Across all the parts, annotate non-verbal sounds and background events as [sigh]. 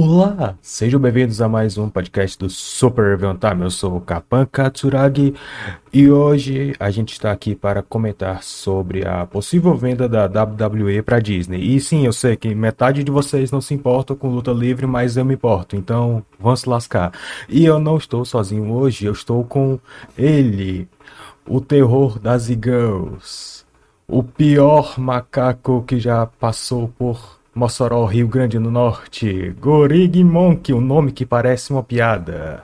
Olá, sejam bem-vindos a mais um podcast do Super Time. Eu sou o Kapan Katsuragi e hoje a gente está aqui para comentar sobre a possível venda da WWE para Disney. E sim, eu sei que metade de vocês não se importam com luta livre, mas eu me importo, então vamos se lascar. E eu não estou sozinho hoje, eu estou com ele, o terror das girls, o pior macaco que já passou por Mossoró, Rio Grande do Norte. Gorig Monk, um nome que parece uma piada.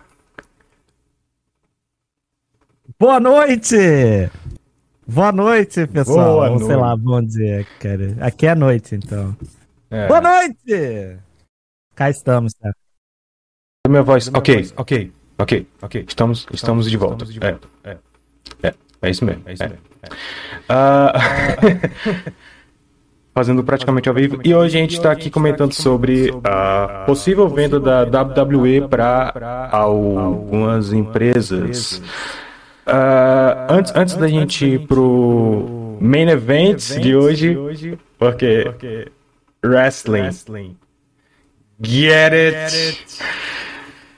Boa noite! Boa noite, pessoal. Boa Ou noite. sei lá, bom dia, cara. Aqui é noite, então. É. Boa noite! Cá estamos, tá? Minha voz. Ok, ok, ok, ok. Estamos, estamos de volta. É, é, é, é isso mesmo. É isso mesmo. Ah, [laughs] [laughs] Fazendo praticamente ao vivo. E hoje a gente está aqui comentando sobre a possível venda da WWE para algumas empresas. Ah, antes, antes da gente ir pro main event de hoje, porque wrestling. Get it!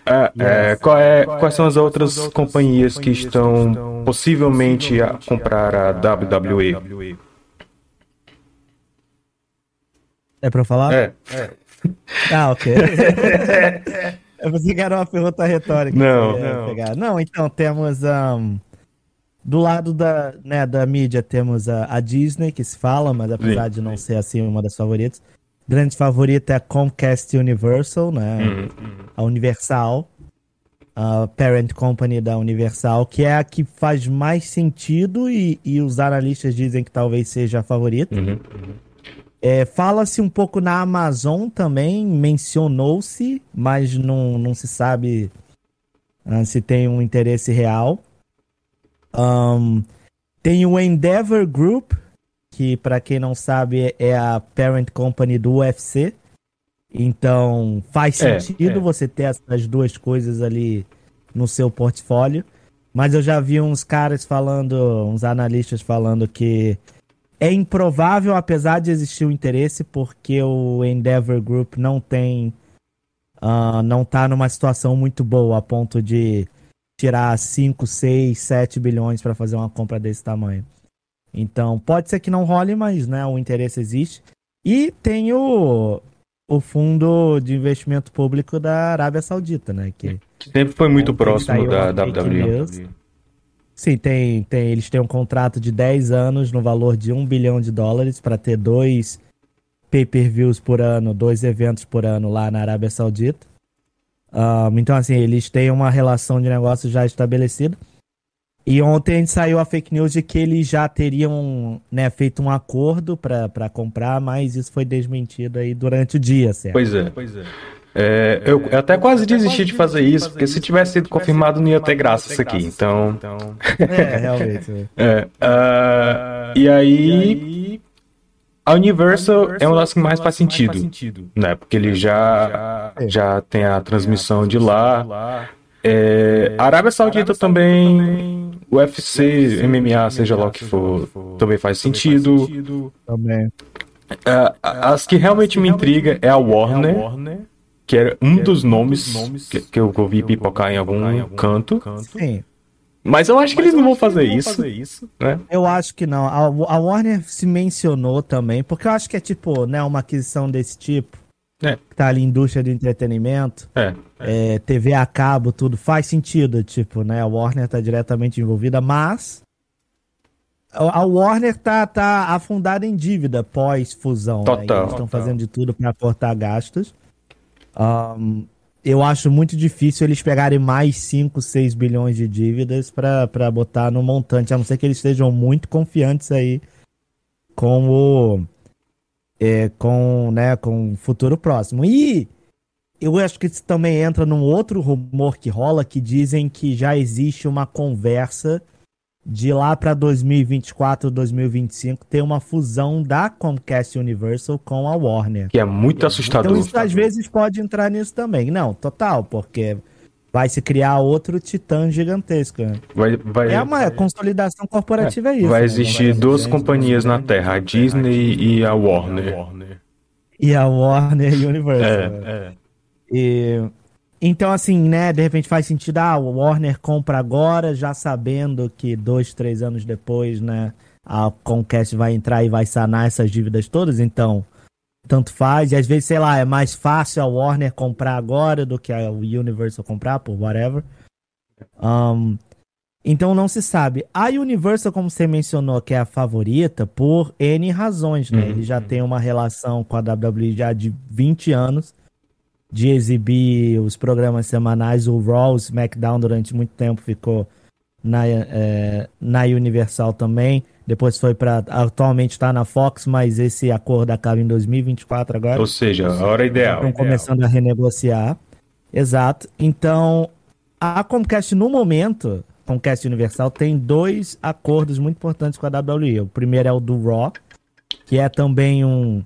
Ah, é, qual é- quais são as outras companhias que estão possivelmente a comprar a WWE? É pra eu falar? É, Ah, ok. [laughs] eu pensei que era uma pergunta retórica. Não, não. pegar. Não, então temos. ahn, do lado da, né, da mídia temos a, a Disney, que se fala, mas apesar Sim, de não ser assim uma das favoritas. Grande favorita é a Comcast Universal, né? Uhum. a Universal, a parent company da Universal, que é a que faz mais sentido e, e os analistas dizem que talvez seja a favorita. Uhum. É, Fala-se um pouco na Amazon também, mencionou-se, mas não, não se sabe ah, se tem um interesse real. Ahn, tem o Endeavor Group, que para quem não sabe é a parent company do UFC. Então faz É, sentido é. você ter essas duas coisas ali no seu portfólio. Mas eu já vi uns caras falando, uns analistas falando que é improvável, apesar de existir o interesse, porque o Endeavor Group não tem. ah, não tá numa situação muito boa a ponto de tirar 5, 6, 7 bilhões para fazer uma compra desse tamanho. Então, pode ser que não role, mas né, o interesse existe. E tem o, o fundo de investimento público da Arábia Saudita, né? Que Que sempre foi muito Ontem próximo da WWE. Sim, tem, tem, eles têm um contrato de 10 anos no valor de 1 bilhão de dólares para ter dois pay-per-views por ano, dois eventos por ano lá na Arábia Saudita. Ahn, então, assim, eles têm uma relação de negócio já estabelecida. E ontem saiu a fake news de que eles já teriam né, feito um acordo para comprar, mas isso foi desmentido aí durante o dia, certo? Pois é. É, eu, eu até quase desisti de fazer isso, porque se tivesse sido confirmado não ia ter graça isso aqui. Então, [laughs] É, realmente. É, ah, e aí, a Universal é uma das que mais faz sentido, né? Porque ele já, já tem a transmissão de lá. É, a Arábia Saudita também, UFC, MMA, seja lá o que for, também faz sentido. Também. As que realmente me intriga é a Warner, que era um dos nomes que, que eu ouvi pipocar em algum canto. Sim. Mas eu acho que eles não vão fazer isso, né? Eu acho que não. A, a Warner se mencionou também, porque eu acho que é tipo, né, uma aquisição desse tipo. É. Que tá ali indústria de entretenimento, É, é, TV a cabo, tudo faz sentido, tipo, né? A Warner tá diretamente envolvida, mas a Warner tá, tá afundada em dívida pós-fusão. Né? Total. Eles estão fazendo de tudo para cortar gastos. Ahn, eu acho muito difícil eles pegarem mais 5, 6 bilhões de dívidas para botar no montante, a não ser que eles estejam muito confiantes aí com o é, com, né, com o futuro próximo. E eu acho que isso também entra num outro rumor que rola que dizem que já existe uma conversa de lá para 2024, 2025 ter uma fusão da Comcast Universal com a Warner. que é muito assustador. Então isso às vezes pode entrar nisso também. Não, total, porque vai se criar outro titã gigantesco. Né? Vai, vai, é uma consolidação corporativa, é, isso. Vai né? existir vai duas companhias na Terra, a Disney e a Warner. E a Warner [laughs] Universal. É, é. E, então, assim, né, de repente faz sentido, ah, o Warner compra agora, já sabendo que dois, três anos depois, né, a Comcast vai entrar e vai sanar essas dívidas todas, então tanto faz. E às vezes, sei lá, é mais fácil a Warner comprar agora do que a Universal comprar, por whatever. Um, então não se sabe. A Universal, como você mencionou, que é a favorita, por N razões, né? Uhum. Ele já tem uma relação com a WWE já de 20 anos, de exibir os programas semanais. O Raw, o SmackDown, durante muito tempo ficou na, é, na Universal também. Depois foi para. Atualmente está na Fox, mas esse acordo acaba em 2024 agora. Ou seja, a hora ideal. Estão começando a renegociar. Exato. Então, a Comcast, no momento, Comcast Universal, tem dois acordos muito importantes com a WWE. O primeiro é o do Raw, que é também um,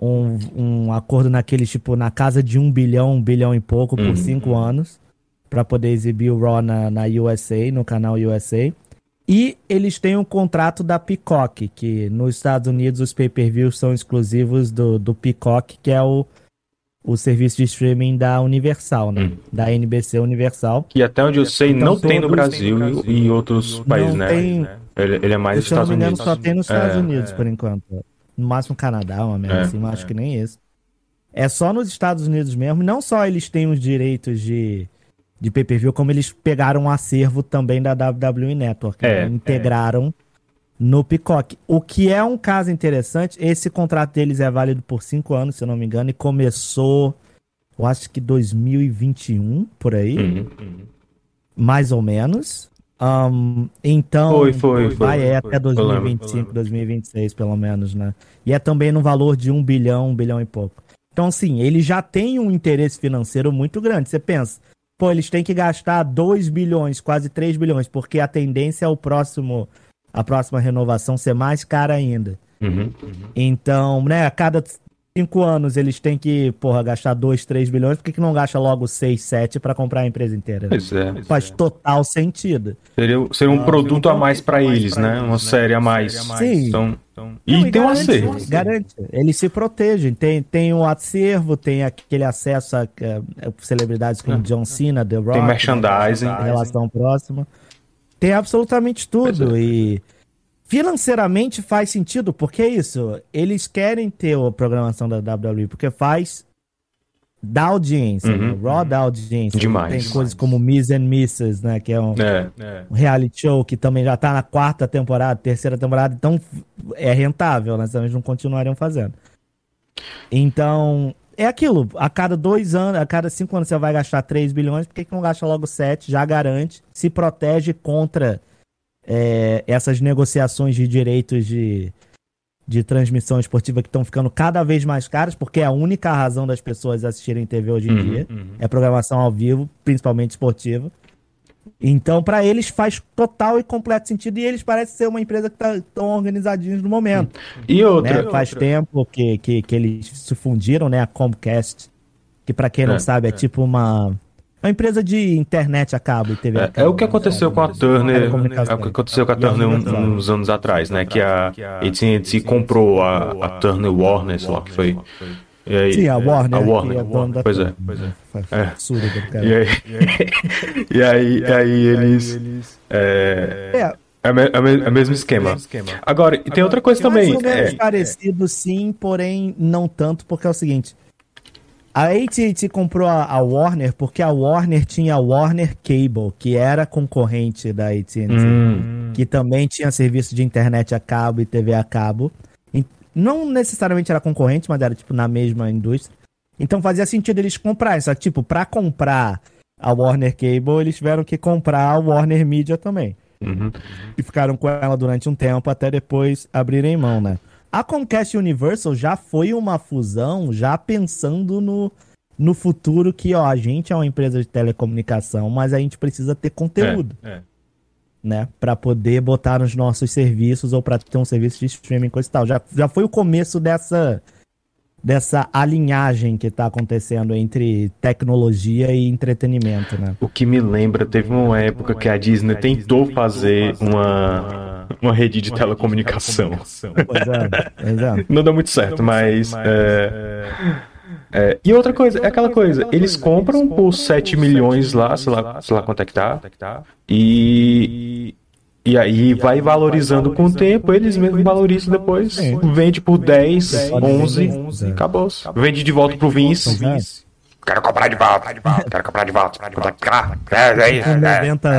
um, um acordo naquele tipo, na casa de um bilhão, um bilhão e pouco por uhum. cinco anos, para poder exibir o Raw na, na USA, no canal USA. E eles têm um contrato da Peacock, que nos Estados Unidos os pay-per-views são exclusivos do, do Peacock, que é o, o serviço de streaming da Universal, né? Hum. Da NBC Universal. Que até onde eu sei então, não tem no Brasil, Brasil e em outros países, né? Tem... Ele, ele, é mais nos Estados Unidos. só tem nos Estados é, Unidos, é. por enquanto. No máximo Canadá, uma merda é, assim, mas acho é. que nem esse. É só nos Estados Unidos mesmo. Não só eles têm os direitos de de pay-per-view, como eles pegaram um acervo também da WWE Network, é, né? integraram no Peacock. O que é um caso interessante, esse contrato deles é válido por cinco anos, se eu não me engano, e começou, eu acho que 2021, por aí, uhum, uhum. mais ou menos. Um, então, foi, foi, vai foi, é foi, até 2025, 2026, pelo menos, né? E é também no valor de um bilhão, um bilhão e pouco. Então, assim, ele já tem um interesse financeiro muito grande. Você pensa, pô, eles têm que gastar 2 bilhões, quase 3 bilhões, porque a tendência é o próximo, a próxima renovação ser mais cara ainda. Uhum, uhum. Então, né, a cada cinco anos eles têm que, porra, gastar 2, 3 bilhões, por que, que não gasta logo 6, 7 para comprar a empresa inteira? Pois é. Faz total sentido. Seria, seria um ah, produto a mais para eles, né? Uma né? série a mais. Sim. Então, então... E não, tem um acervo. Garante. Eles se protegem. Tem, tem um acervo, tem aquele acesso a, a, a celebridades como é. John Cena, The Rock. Tem merchandising. Relação próxima. Tem absolutamente tudo. É. E financeiramente faz sentido, porque é isso. Eles querem ter a programação da WWE, porque faz da audiência, uhum. né? Raw da audiência. Demais. Tem coisas como Miss and Misses, né? Que é um, é, é. um, reality show que também já tá na quarta temporada, terceira temporada, então é rentável, né? Eles não continuariam fazendo. Então, é aquilo. A cada dois anos, a cada cinco anos você vai gastar 3 bilhões, por que, que não gasta logo 7? Já garante, se protege contra é, essas negociações de direitos de, de transmissão esportiva que estão ficando cada vez mais caras, porque é a única razão das pessoas assistirem TV hoje em uhum, dia uhum. é programação ao vivo, principalmente esportiva. Então, para eles faz total e completo sentido e eles parecem ser uma empresa que estão tá, organizadinhos no momento. E outra, né? faz outra. tempo que, que, que eles se fundiram, né, a Comcast, que para quem não é, sabe é, é, tipo uma uma empresa de internet a cabo e TV a cabo. É, é o que aconteceu com a Turner, é o que aconteceu com a Turner uns anos atrés, né? Que a AT&T comprou a, a Turner Warner, sei lá que foi. E aí, Sim, a Warner. A Warner. É pois é. Pois é. é. [laughs] E aí, e aí, e aí eles. É, é. É, o mesmo esquema. Agora, tem outra coisa também. É parecido, sim, porém não tanto, porque é o seguinte: a AT&T comprou a, a, Warner porque a Warner tinha a Warner Cable, que era concorrente da AT&T, hum. que também tinha serviço de internet a cabo e TV a cabo. E não necessariamente era concorrente, mas era tipo na mesma indústria. Então fazia sentido eles comprarem, só que tipo, para comprar a Warner Cable, eles tiveram que comprar a Warner Media também. Uhum. E ficaram com ela durante um tempo até depois abrirem mão, né? A Comcast Universal já foi uma fusão, já pensando no, no futuro que, ó, a gente é uma empresa de telecomunicação, mas a gente precisa ter conteúdo. É, é. Né, para poder botar nos nossos serviços ou para ter um serviço de streaming coisa e tal. Já, já foi o começo dessa dessa alinhagem que tá acontecendo entre tecnologia e entretenimento, né? O que me lembra, teve uma época que a Disney tentou fazer uma, uma rede de telecomunicação. Pois é, pois é. Não deu muito certo, mas. é, é, e outra coisa, é aquela coisa, eles compram por 7 milhões lá, sei lá, sei lá quanto é que tá, e, e aí vai valorizando com o tempo, eles mesmos valorizam depois, vende por 10, 11, acabou. Vende de volta pro Vince. Quero comprar de volta, quero comprar de volta, é isso, é. 90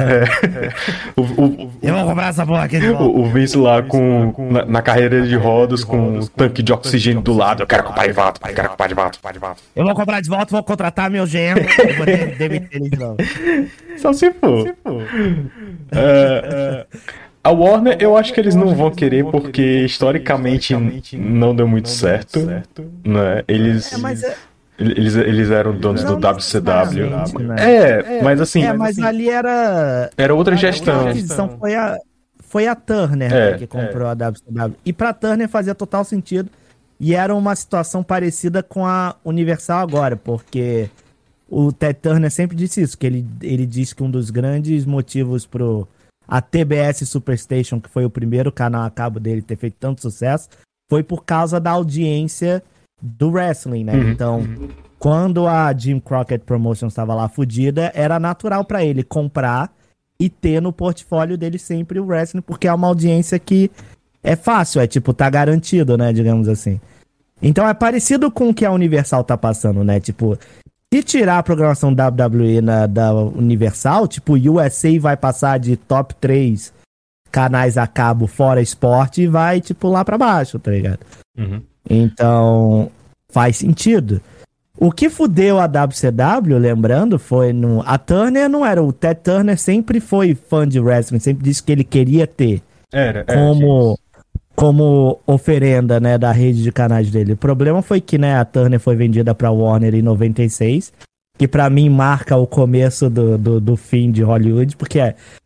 [laughs] O, o, Eu vou comprar essa porra aqui de volta. o, o Vince lá com, na, na carreira de rodas com um tanque de oxigênio do lado, eu quero comprar de volta, quero comprar de volta, de volta. Eu vou comprar de volta, vou contratar meu genro. Eu vou de- demitir ele de novo. Só se for. É, é, a Warner, eu acho que eles não vão querer porque historicamente não deu muito certo. Né? Eles, É, mas é- eles, eles eram donos do Não WCW. necessariamente, né? É, mas assim, É, mas ali era. era outra gestão. aquisição foi a, foi a Turner É, né, que comprou a WCW. E pra Turner fazia total sentido. E era uma situação parecida com a Universal agora, porque o Ted Turner sempre disse isso, que ele, ele diz que um dos grandes motivos pro a TBS Superstation, que foi o primeiro canal a cabo dele ter feito tanto sucesso, foi por causa da audiência do wrestling, né? Uhum. Então, quando a Jim Crockett Promotions estava lá fodida, era natural pra ele comprar e ter no portfólio dele sempre o wrestling, porque é uma audiência que é fácil, é tipo, tá garantido, né, digamos assim. Então é parecido com o que a Universal tá passando, né? Tipo, se tirar a programação WWE na, da Universal, tipo, USA vai passar de top 3 canais a cabo fora esporte e vai, tipo, lá pra baixo, tá ligado? Uhum. Então, faz sentido. O que fudeu a WCW, lembrando, foi no. A Turner não era. O Ted Turner sempre foi fã de wrestling, sempre disse que ele queria ter Era, era, como, como oferenda, né, da rede de canais dele. O problema foi que, né, a Turner foi vendida pra Warner em 96, que pra mim marca o começo do, do, do fim de Hollywood, porque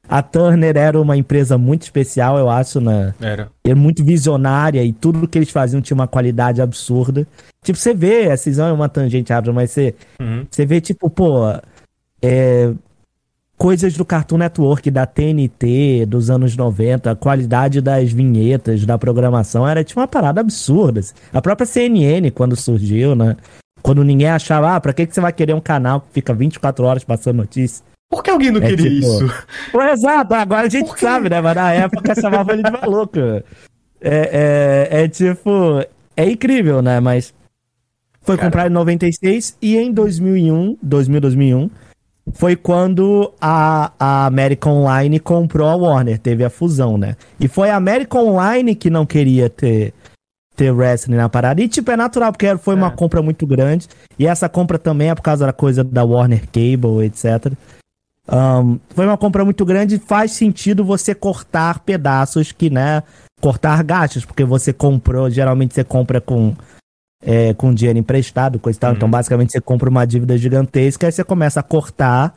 a Turner era uma empresa muito especial, eu acho, na, era. é muito visionária e tudo que eles faziam tinha uma qualidade absurda. Tipo, você vê, a cisão é uma tangente rápida, mas você, Uhum. você vê, tipo, pô, é, coisas do Cartoon Network, da TNT, dos anos 90, a qualidade das vinhetas, da programação, era tipo uma parada absurda. A própria CNN, quando surgiu, né? Quando ninguém achava, ah, pra que, que você vai querer um canal que fica 24 horas passando notícia? Por que alguém não É queria tipo- isso? [laughs] Pô, exato, agora a gente sabe, né? Mas na época chamava ele de maluco. É, é, é tipo. É incrível, né? Mas. Foi Cara. comprado em 96 e em 2001, 2000, 2001, foi quando a, a American Online comprou a Warner, teve a fusão, né? E foi a American Online que não queria ter, ter wrestling na parada. E, tipo, é natural, porque foi uma É. compra muito grande. E essa compra também é por causa da coisa da Warner Cable, etc. Um, foi uma compra muito grande faz sentido você cortar pedaços que, né? Cortar gastos, porque você comprou, geralmente você compra com, é, com dinheiro emprestado, coisa e tal. Uhum. Então, basicamente, você compra uma dívida gigantesca e você começa a cortar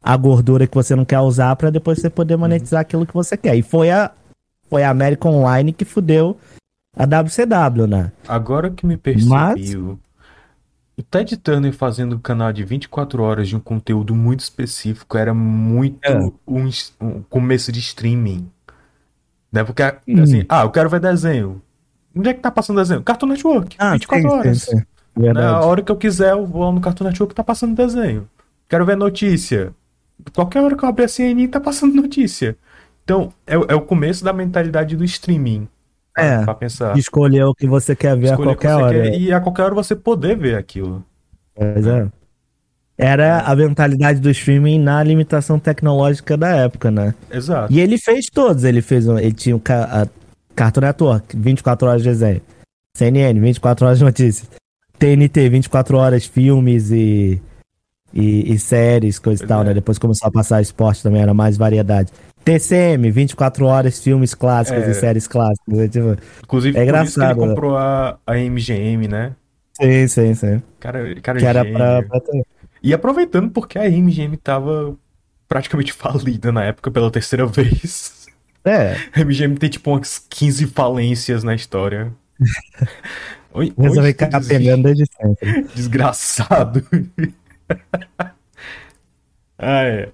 a gordura que você não quer usar para depois você poder monetizar aquilo que você quer. E foi a, foi a American Online que fudeu a WCW, né? Agora que me percebi, o Ted Turner fazendo um canal de 24 horas de um conteúdo muito específico era muito É. um, um começo de streaming. Né? Porque, Hum. assim, ah, eu quero ver desenho. Onde é que tá passando desenho? Cartoon Network, 24 Ah, sim, horas. sim, sim. Né? A Verdade. hora que eu quiser, eu vou lá no Cartoon Network tá passando desenho. Quero ver notícia. Qualquer hora que eu abrir a CNN tá passando [laughs] notícia. Então, é, é o começo da mentalidade do streaming. É. Pra pensar. Escolher o que você quer ver Escolher a qualquer hora. quer e a qualquer hora você poder ver aquilo. Pois é. Era a mentalidade do streaming na limitação tecnológica da época, né? Exato. E ele fez todos. Ele fez um, ele tinha o ca- a Cartoon Network, 24 horas de desenho. CNN, 24 horas de notícias. TNT, 24 horas filmes e, e, e séries, coisa e tal, é. né? Depois começou a passar esporte também, era mais variedade. TCM, 24 horas, filmes clássicos É. e séries clássicas. é tipo- Inclusive, É que ele engraçado, né? comprou a, a MGM, né? Sim, sim, sim. Cara, cara Que era pra, pra ter. E aproveitando porque a MGM tava praticamente [laughs] falida na época pela terceira [laughs] vez. É, A MGM tem tipo umas 15 falências na história. [laughs] Oi, Resolvi ficar pegando desde sempre. Desgraçado. ah, é.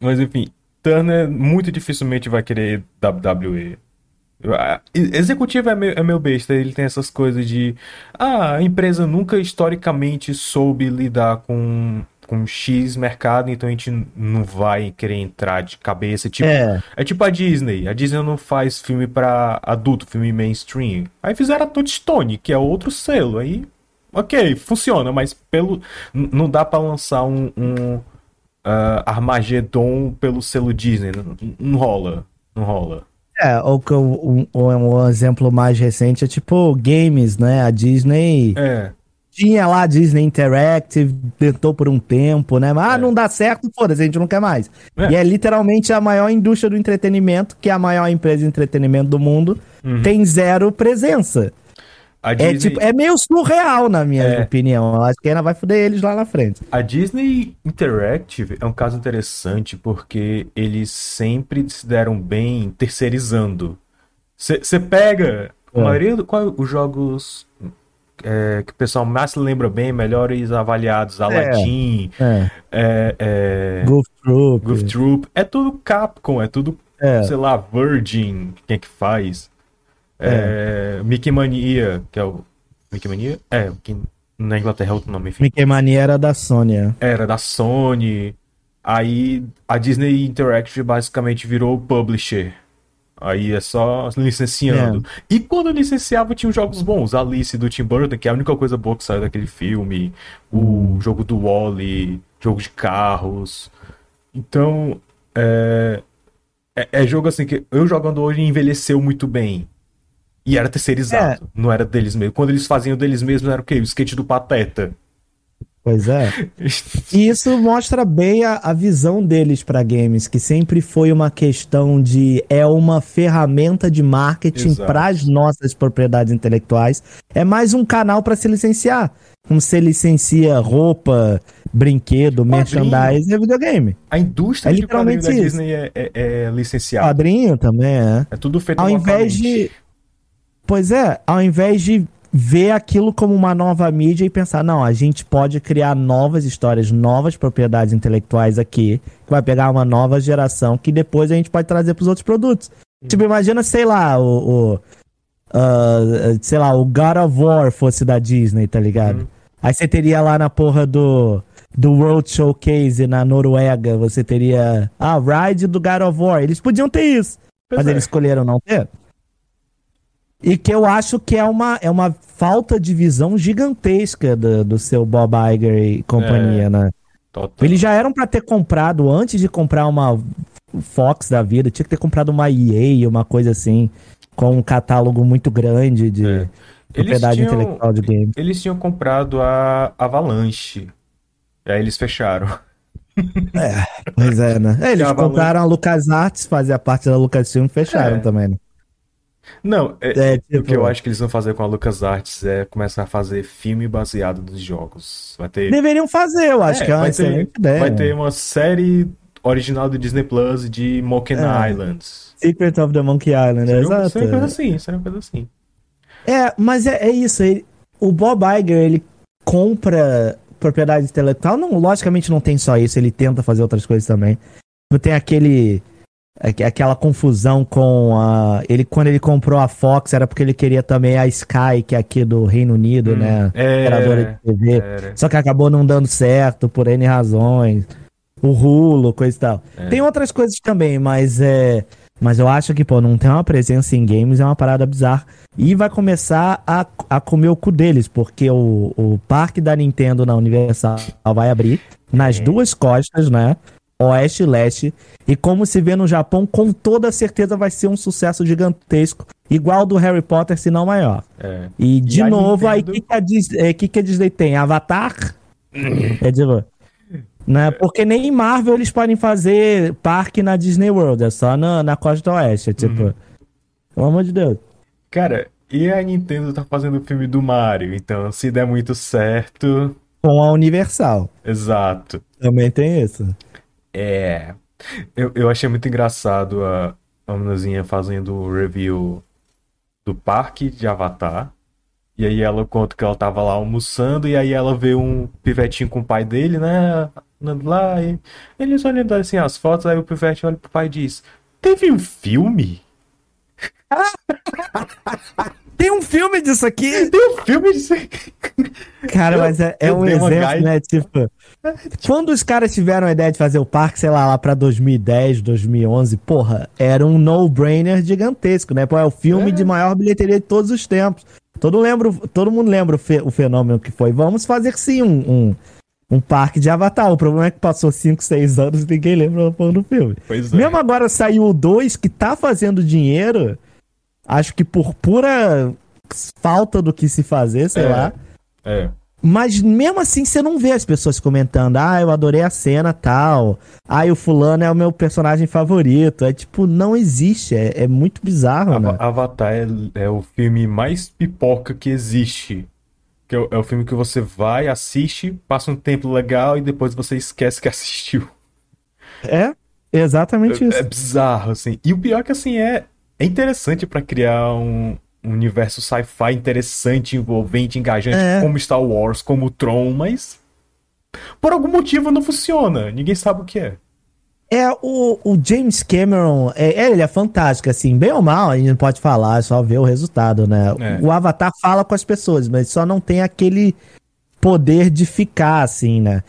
Mas enfim, Turner muito dificilmente vai querer WWE. Executivo é meu, é meu besta, ele tem essas coisas de. Ah, a empresa nunca historicamente soube lidar com, com X mercado, então a gente não vai querer entrar de cabeça. Tipo, é. é tipo a Disney. A Disney não faz filme para adulto, filme mainstream. Aí fizeram a Touchstone, que é outro selo. Aí, ok, funciona, mas pelo não dá para lançar um, um uh, Armageddon pelo selo Disney. Não, não rola. Não rola. É, ou um, um, um, exemplo mais recente é tipo games, né? A Disney é. tinha lá a Disney Interactive, tentou por um tempo, né? Mas ah, é. não dá certo, foda-se, a gente não quer mais. É. E é literalmente a maior indústria do entretenimento, que é a maior empresa de entretenimento do mundo, uhum. tem zero presença. É, Disney... É, tipo, é meio surreal, na minha é. opinião. Eu acho que ainda vai foder eles lá na frente. A Disney Interactive é um caso interessante porque eles sempre se deram bem terceirizando. Você pega a é. maioria dos os jogos é, que o pessoal mais se lembra bem, melhores avaliados, Aladdin, é. é. é Goof Troop. Goof Troop, é tudo Capcom, é tudo, sei lá, Virgin, quem é que faz. É. é. Mickey Mania, que é o. Mickey Mania? É, que na Inglaterra é outro nome, enfim. Mickey Mania era da Sony. É. Era da Sony. Aí a Disney Interactive basicamente virou publisher. Aí é só licenciando. É. E quando licenciava, tinha jogos bons. Alice do Tim Burton, que é a única coisa boa que saiu daquele filme. O jogo do Wally, jogo de carros. Então, é, é, é, jogo assim que eu jogando hoje envelheceu muito bem. E era terceirizado, é. não era deles mesmos. Quando eles faziam deles mesmos, era o quê? O skate do Pateta. Pois é. [laughs] e isso mostra bem a, a visão deles para games, que sempre foi uma questão de é uma ferramenta de marketing para as nossas propriedades intelectuais. É mais um canal para se licenciar. Como se licencia roupa, brinquedo, Quadrinho. merchandise é videogame. A indústria é literalmente da Disney é, é, é licenciada. Quadrinho também é. É tudo feito Ao invés de Pois é, ao invés de ver aquilo como uma nova mídia e pensar, não, a gente pode criar novas histórias, novas propriedades intelectuais aqui, que vai pegar uma nova geração que depois a gente pode trazer para os outros produtos. Tipo, imagina, sei lá, o, o uh, sei lá, o God of War fosse da Disney, tá ligado? Hum. Aí você teria lá na porra do do World Showcase na Noruega, você teria ah, Ride do God of War. Eles podiam ter isso, pois mas é. eles escolheram não ter. E que eu acho que é uma, é uma falta de visão gigantesca do, do seu Bob Iger e companhia, é, né? Total. Eles já eram para ter comprado, antes de comprar uma Fox da vida, tinha que ter comprado uma EA, uma coisa assim, com um catálogo muito grande de é. propriedade tinham, intelectual de game. Eles tinham comprado a Avalanche. E aí eles fecharam. É, pois é, né? [laughs] Eles compraram a LucasArts, fazia parte da Lucasfilm e fecharam é. também, né? Não, é, é, tipo... o que eu acho que eles vão fazer com a LucasArts é começar a fazer filme baseado nos jogos. Vai ter... Deveriam fazer, eu acho é, que é uma excelente ideia. Vai ter uma série original do Disney Plus de Monkey é. Islands. Secret of the Monkey Island, seria, exato. Seria coisa assim, seria uma coisa assim. É, mas é, é isso. Ele, o Bob Iger, ele compra propriedade intelectual. Não, logicamente não tem só isso, ele tenta fazer outras coisas também. Tem aquele aquela confusão com a ele quando ele comprou a Fox era porque ele queria também a Sky que é aqui do Reino Unido, hum, né? É, Operadora de TV. Era. Só que acabou não dando certo por N razões. O Rulo, coisa e tal. É. Tem outras coisas também, mas é mas eu acho que, pô, não tem uma presença em games é uma parada bizarra. E vai começar a, a comer o cu deles, porque o, o parque da Nintendo na Universal vai abrir nas é. duas costas, né? Oeste e Leste. E como se vê no Japão, com toda certeza vai ser um sucesso gigantesco, igual do Harry Potter, se não maior. É. E de e novo, Nintendo... aí o que, que, a Disney, é, que, que a Disney tem? Avatar? [laughs] é de né? Porque nem em Marvel eles podem fazer parque na Disney World, é só na, na costa oeste. É tipo, uhum. pelo amor de Deus. Cara, e a Nintendo tá fazendo o filme do Mario, então se der muito certo. Com a Universal. Exato. Também tem isso. É. Eu, eu achei muito engraçado a, a meninazinha fazendo o review do parque de Avatar. E aí ela conta que ela tava lá almoçando e aí ela vê um pivetinho com o pai dele, né? Andando lá e eles olhando assim as fotos, aí o pivete olha pro pai e diz: Teve um filme? [laughs] Tem um filme disso aqui? Tem um filme disso aqui. Cara, Eu- mas é, é um exemplo, né? Tipo, quando os caras tiveram a ideia de fazer o parque, sei lá, lá pra 2010, 2011, porra, era um no-brainer gigantesco, né? Pô, é o filme É. de maior bilheteria de todos os tempos. Todo, lembro, todo mundo lembra o, fe- o fenômeno que foi. Vamos fazer sim um, um, um parque de Avatar. O problema é que passou 5, 6 anos e ninguém lembra do filme. Pois é. Mesmo agora saiu o 2 que tá fazendo dinheiro, acho que por pura falta do que se fazer, sei É. lá. É. Mas mesmo assim você não vê as pessoas comentando, ah, eu adorei a cena tal, ah, o fulano é o meu personagem favorito. É tipo, não existe, é, é muito bizarro, Ava- né? Avatar é, é o filme mais pipoca que existe. Que é, o- é filme que você vai, assiste, passa um tempo legal e depois você esquece que assistiu. É, exatamente É, isso. é bizarro, assim. E o pior é que, assim, é, é interessante pra criar um, um universo sci-fi interessante, envolvente, engajante, É. como Star Wars, como o Tron, mas por algum motivo não funciona. Ninguém sabe o que é. É, o, o James Cameron, é, é, ele é fantástico, assim, bem ou mal, a gente não pode falar, é só ver o resultado, né? É. O Avatar fala com as pessoas, mas só não tem aquele poder de ficar, assim, né?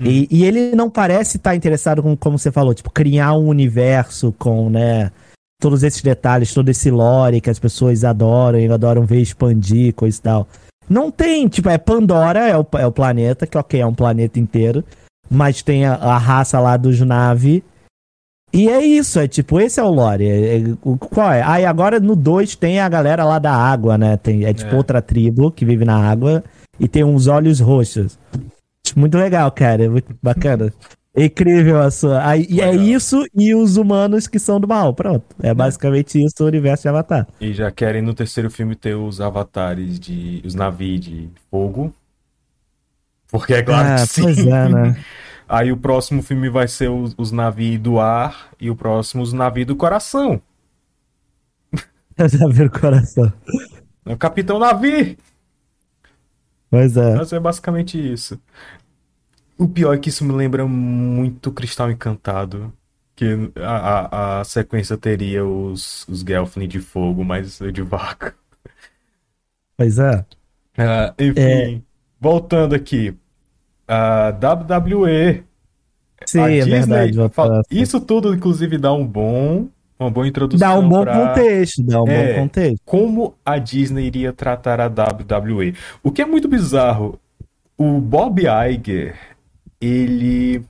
E, e ele não parece estar interessado com, como você falou, tipo, criar um universo com, né, todos esses detalhes, todo esse lore que as pessoas adoram e adoram ver expandir, coisa e tal. Não tem, tipo, é Pandora, é o, é o planeta, que ok, é um planeta inteiro, mas tem a, a raça lá dos Na'vi. E é isso, é tipo, esse é o lore. É, é, o- qual é? Aí agora no 2 tem a galera lá da água, né? Tem, é tipo É. outra tribo que vive na água e tem uns olhos roxos. Muito legal, cara. É muito bacana. É incrível a sua. Aí, e é isso e os humanos que são do mal. Pronto. É basicamente isso o universo de Avatar. E já querem no terceiro filme ter os avatares de. os navios de fogo. Porque é claro ah, que sim. pois é, né? [laughs] Aí o próximo filme vai ser os, os navios do ar e o próximo os navios do coração. Eu já vi o coração. É o Capitão Navi! Pois é. Mas é basicamente isso. O pior é que isso me lembra muito Cristal Encantado. Que a, a, a sequência teria os, os Gelfling de fogo, mas de vaca. Pois é. Ah, enfim, voltando aqui. A WWE. Sim, a é verdade. fala- voltando. Isso tudo, inclusive, dá um bom, uma boa introdução Dá um bom pra contexto, dá um É. bom contexto. como a Disney iria tratar a WWE. O que é muito bizarro, o Bob Iger, ele.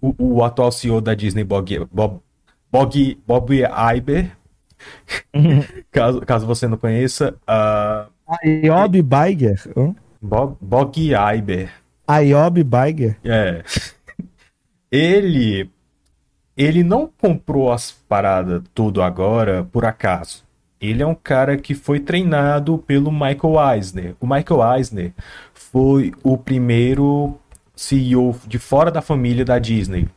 O, o atual CEO da Disney, Bob, Bob, Bob, Bob Iger, [laughs] caso, caso você não conheça, ah, Ayob Biger. hã? Bob, Bob Iger, Ayob Biger. é. Ele. Ele não comprou as paradas tudo agora por acaso. Ele é um cara que foi treinado pelo Michael Eisner. O Michael Eisner foi o primeiro CEO de fora da família da Disney.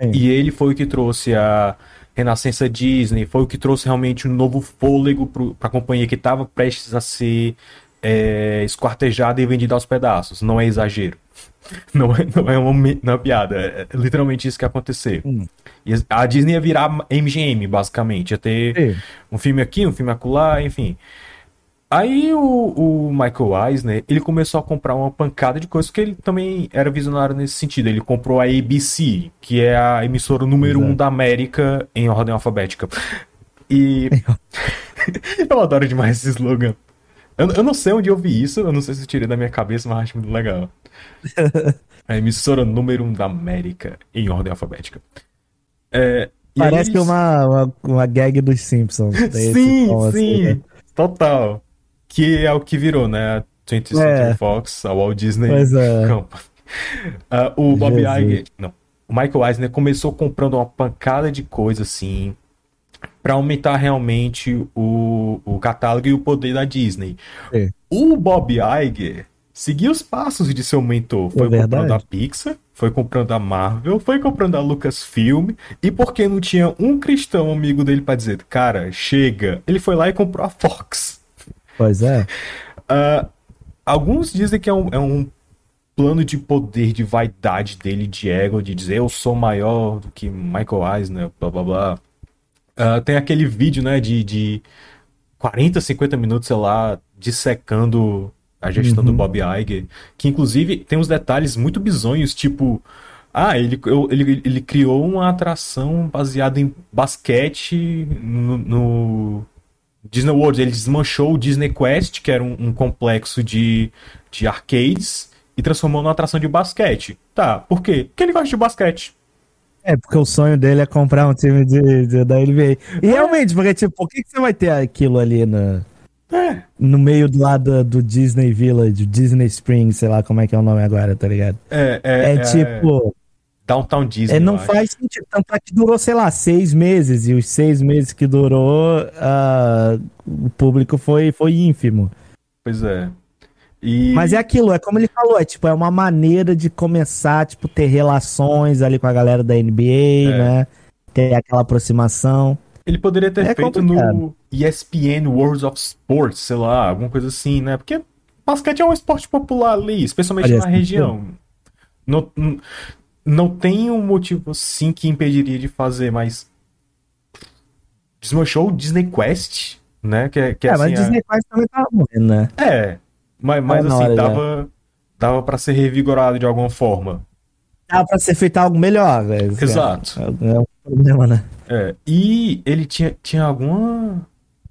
Sim. E ele foi o que trouxe a Renascença Disney, foi o que trouxe realmente um novo fôlego para a companhia que estava prestes a ser é, esquartejada e vendida aos pedaços. Não é exagero. [laughs] Não é, não é, uma, não é piada. É literalmente isso que ia acontecer. Hum. A Disney ia virar MGM, basicamente. Ia ter Sim. um filme aqui, um filme acolá, enfim. Aí o, o Michael Eisner, ele começou a comprar uma pancada de coisas, porque ele também era visionário nesse sentido. Ele comprou a ABC, que é a emissora número Exato. um da América em ordem alfabética. E [laughs] eu adoro demais esse slogan. Eu, eu não sei onde eu vi isso, eu não sei se eu tirei da minha cabeça, mas acho muito legal. [laughs] A emissora número um da América em ordem alfabética. É, Parece eles- uma, uma, uma gag dos Simpsons. [laughs] Sim, tom, assim, sim, né? total. Que é o que virou, né? A 20th É. Century Fox, a Walt Disney é. [laughs] Company. Ah, o Bob. Iger, não, o Michael Eisner começou comprando uma pancada de coisa assim para aumentar realmente o, o catálogo e o poder da Disney. É. O Bob Iger seguiu os passos de seu mentor, foi É comprando a Pixar, foi comprando a Marvel, foi comprando a Lucasfilm e porque não tinha um cristão amigo dele para dizer, cara, chega, ele foi lá e comprou a Fox. Pois é. Uh, alguns dizem que é um, é um plano de poder, de vaidade dele, de ego, de dizer eu sou maior do que Michael Eisner, blá blá blá. Uh, tem aquele vídeo, né, de, de 40, 50 minutos, sei lá, dissecando a gestão uhum. do Bob Iger, que inclusive tem uns detalhes muito bizonhos, tipo, ah, ele, ele, ele criou uma atração baseada em basquete no, no Disney World. Ele desmanchou o Disney Quest, que era um, um complexo de, de arcades, e transformou numa atração de basquete. Tá, por quê? Porque ele gosta de basquete. É, porque o sonho dele é comprar um time de, de da NBA. E é. realmente, porque, tipo, por que, que você vai ter aquilo ali no, é. no meio do lado do Disney Village, Disney Springs, sei lá como é que é o nome agora, tá ligado? É, é, é, é tipo. Downtown Disney. É, não faz sentido. Tanto é que durou, sei lá, seis meses, e os seis meses que durou, uh, o público foi, foi ínfimo. Pois é. E... Mas é aquilo, é como ele falou, é tipo, é uma maneira de começar, tipo, ter relações ali com a galera da NBA, é. né? Ter aquela aproximação. Ele poderia ter é feito complicado. no ESPN World of Sports, sei lá, alguma coisa assim, né? Porque basquete é um esporte popular ali, especialmente na região. Não, não tem um motivo assim que impediria de fazer, mas desmanchou o Disney Quest, né? Que, é, que é, é assim, mas o Disney Quest também tava morrendo, né? É, mas, mas assim, dava, dava para ser revigorado de alguma forma. Dava pra ser feito algo melhor, velho. Exato. É, é um problema, né? É, e ele tinha, tinha alguma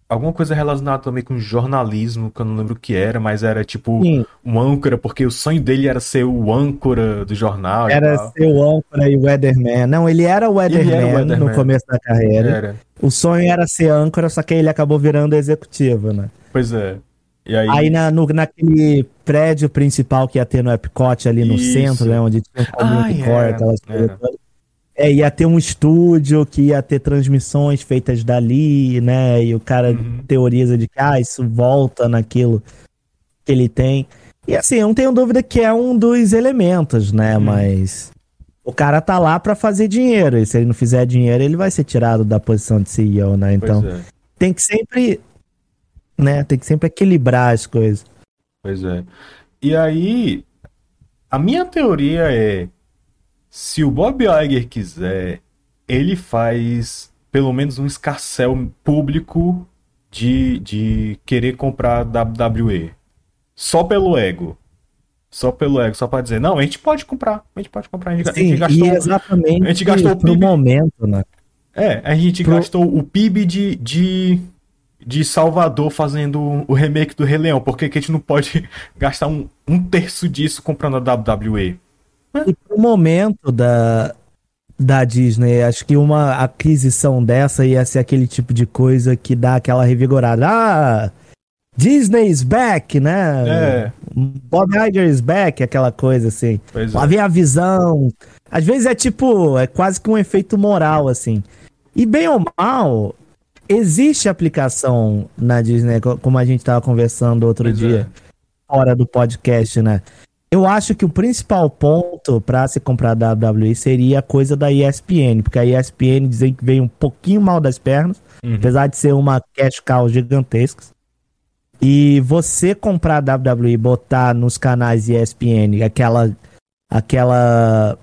alguma coisa relacionada também com jornalismo, que eu não lembro o que era, mas era tipo Sim. um âncora, porque o sonho dele era ser o âncora do jornal. Era ser o âncora e o weatherman. Não, ele era o weatherman, era o weatherman. no começo da carreira. Era. O sonho era ser âncora, só que ele acabou virando executivo, né? Pois é. E aí, aí na, no, naquele prédio principal que ia ter no Epcot ali no Isso. centro, né? Onde tinha o community core, aquelas coisas é, ia ter um estúdio que ia ter transmissões feitas dali, né? E o cara uhum. teoriza de que ah, isso volta naquilo que ele tem. E assim, eu não tenho dúvida que é um dos elementos, né? Uhum. Mas o cara tá lá para fazer dinheiro. E se ele não fizer dinheiro, ele vai ser tirado da posição de CEO, né? Então é. tem que sempre, né? Tem que sempre equilibrar as coisas. Pois é. E aí, a minha teoria é se o Bob Iger quiser, ele faz pelo menos um escarcel público de, de querer comprar WWE. Só pelo ego. Só pelo ego, só para dizer, não, a gente pode comprar, a gente pode comprar. A gente, Sim, a gente gastou, e exatamente a gente gastou o PIB, momento, né? É, a gente pro... gastou o PIB de, de, de Salvador fazendo o remake do Rei Leão. Por que, que a gente não pode [laughs] gastar um, um terço disso comprando a WWE? E pro momento da, da Disney, acho que uma aquisição dessa ia ser aquele tipo de coisa que dá aquela revigorada. Ah, Disney's back, né? É. Bob Iger is back, aquela coisa assim. Pois Lá é. vem a visão. Às vezes é tipo, é quase que um efeito moral, assim. E bem ou mal, existe aplicação na Disney, como a gente tava conversando outro pois dia, é. fora do podcast, né? Eu acho que o principal ponto para se comprar a WWE seria a coisa da ESPN, porque a ESPN dizem que veio um pouquinho mal das pernas, uhum. apesar de ser uma cash cow gigantesca. E você comprar a WWE e botar nos canais ESPN aquela aquela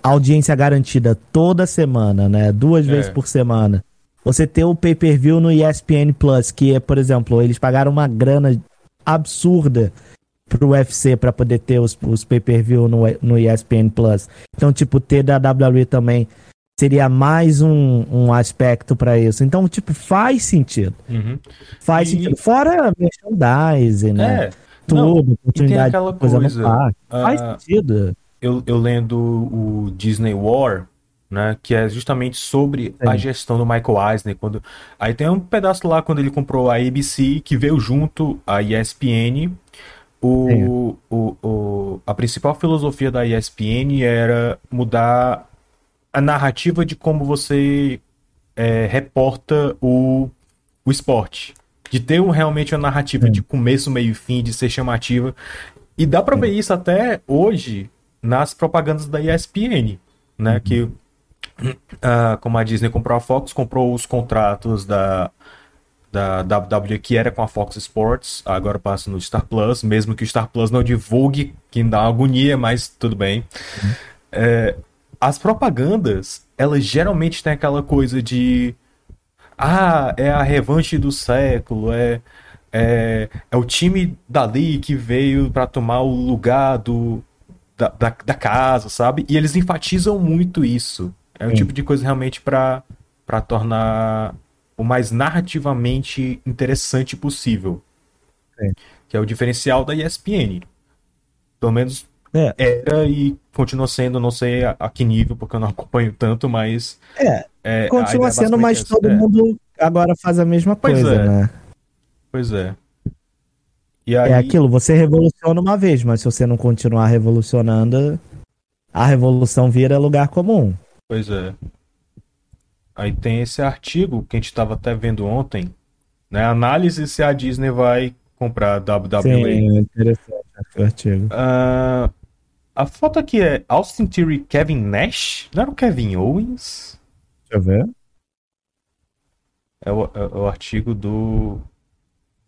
audiência garantida toda semana, né? Duas é. vezes por semana. Você ter o pay-per-view no ESPN Plus, que é, por exemplo, eles pagaram uma grana absurda pro UFC para poder ter os, os pay-per-view no, no ESPN Plus. Então, tipo, ter da WWE também seria mais um, um aspecto para isso. Então, tipo, faz sentido. Uhum. Faz e... sentido. Fora merchandising, né? É. Tudo, Não, oportunidade de coisa, coisa uh, Faz sentido. Eu, eu lendo o Disney War, né, que é justamente sobre Sim. a gestão do Michael Eisner. Quando... Aí tem um pedaço lá quando ele comprou a ABC, que veio junto a ESPN, o, o, o, a principal filosofia da ESPN era mudar a narrativa de como você é, reporta o, o esporte. De ter um, realmente uma narrativa Sim. de começo, meio e fim, de ser chamativa. E dá pra Sim. ver isso até hoje nas propagandas da ESPN, né? Uhum. Que, uh, como a Disney comprou a Fox, comprou os contratos da da WWE que era com a Fox Sports, agora passa no Star Plus, mesmo que o Star Plus não divulgue, que dá agonia, mas tudo bem. É, as propagandas, elas geralmente têm aquela coisa de ah, é a revanche do século, é é, é o time dali que veio para tomar o lugar do, da, da, da, casa, sabe? E eles enfatizam muito isso. É o tipo de coisa realmente para tornar o mais narrativamente interessante possível. Sim. Que é o diferencial da ESPN. Pelo menos é. era e continua sendo, não sei a, a, que nível, porque eu não [laughs] acompanho tanto, mas. É. é continua sendo, mas todo é. mundo agora faz a mesma pois coisa, é. né? Pois é. E é aí... É aquilo, você revoluciona uma vez, mas se você não continuar revolucionando, a revolução vira lugar comum. Pois é. Aí tem esse artigo que a gente estava até vendo ontem, né? Análise se a Disney vai comprar a WWE. Sim, é interessante esse artigo. Uh, a foto aqui é Austin Theory Kevin Nash? Não era o Kevin Owens? Deixa eu ver. É o, é o artigo do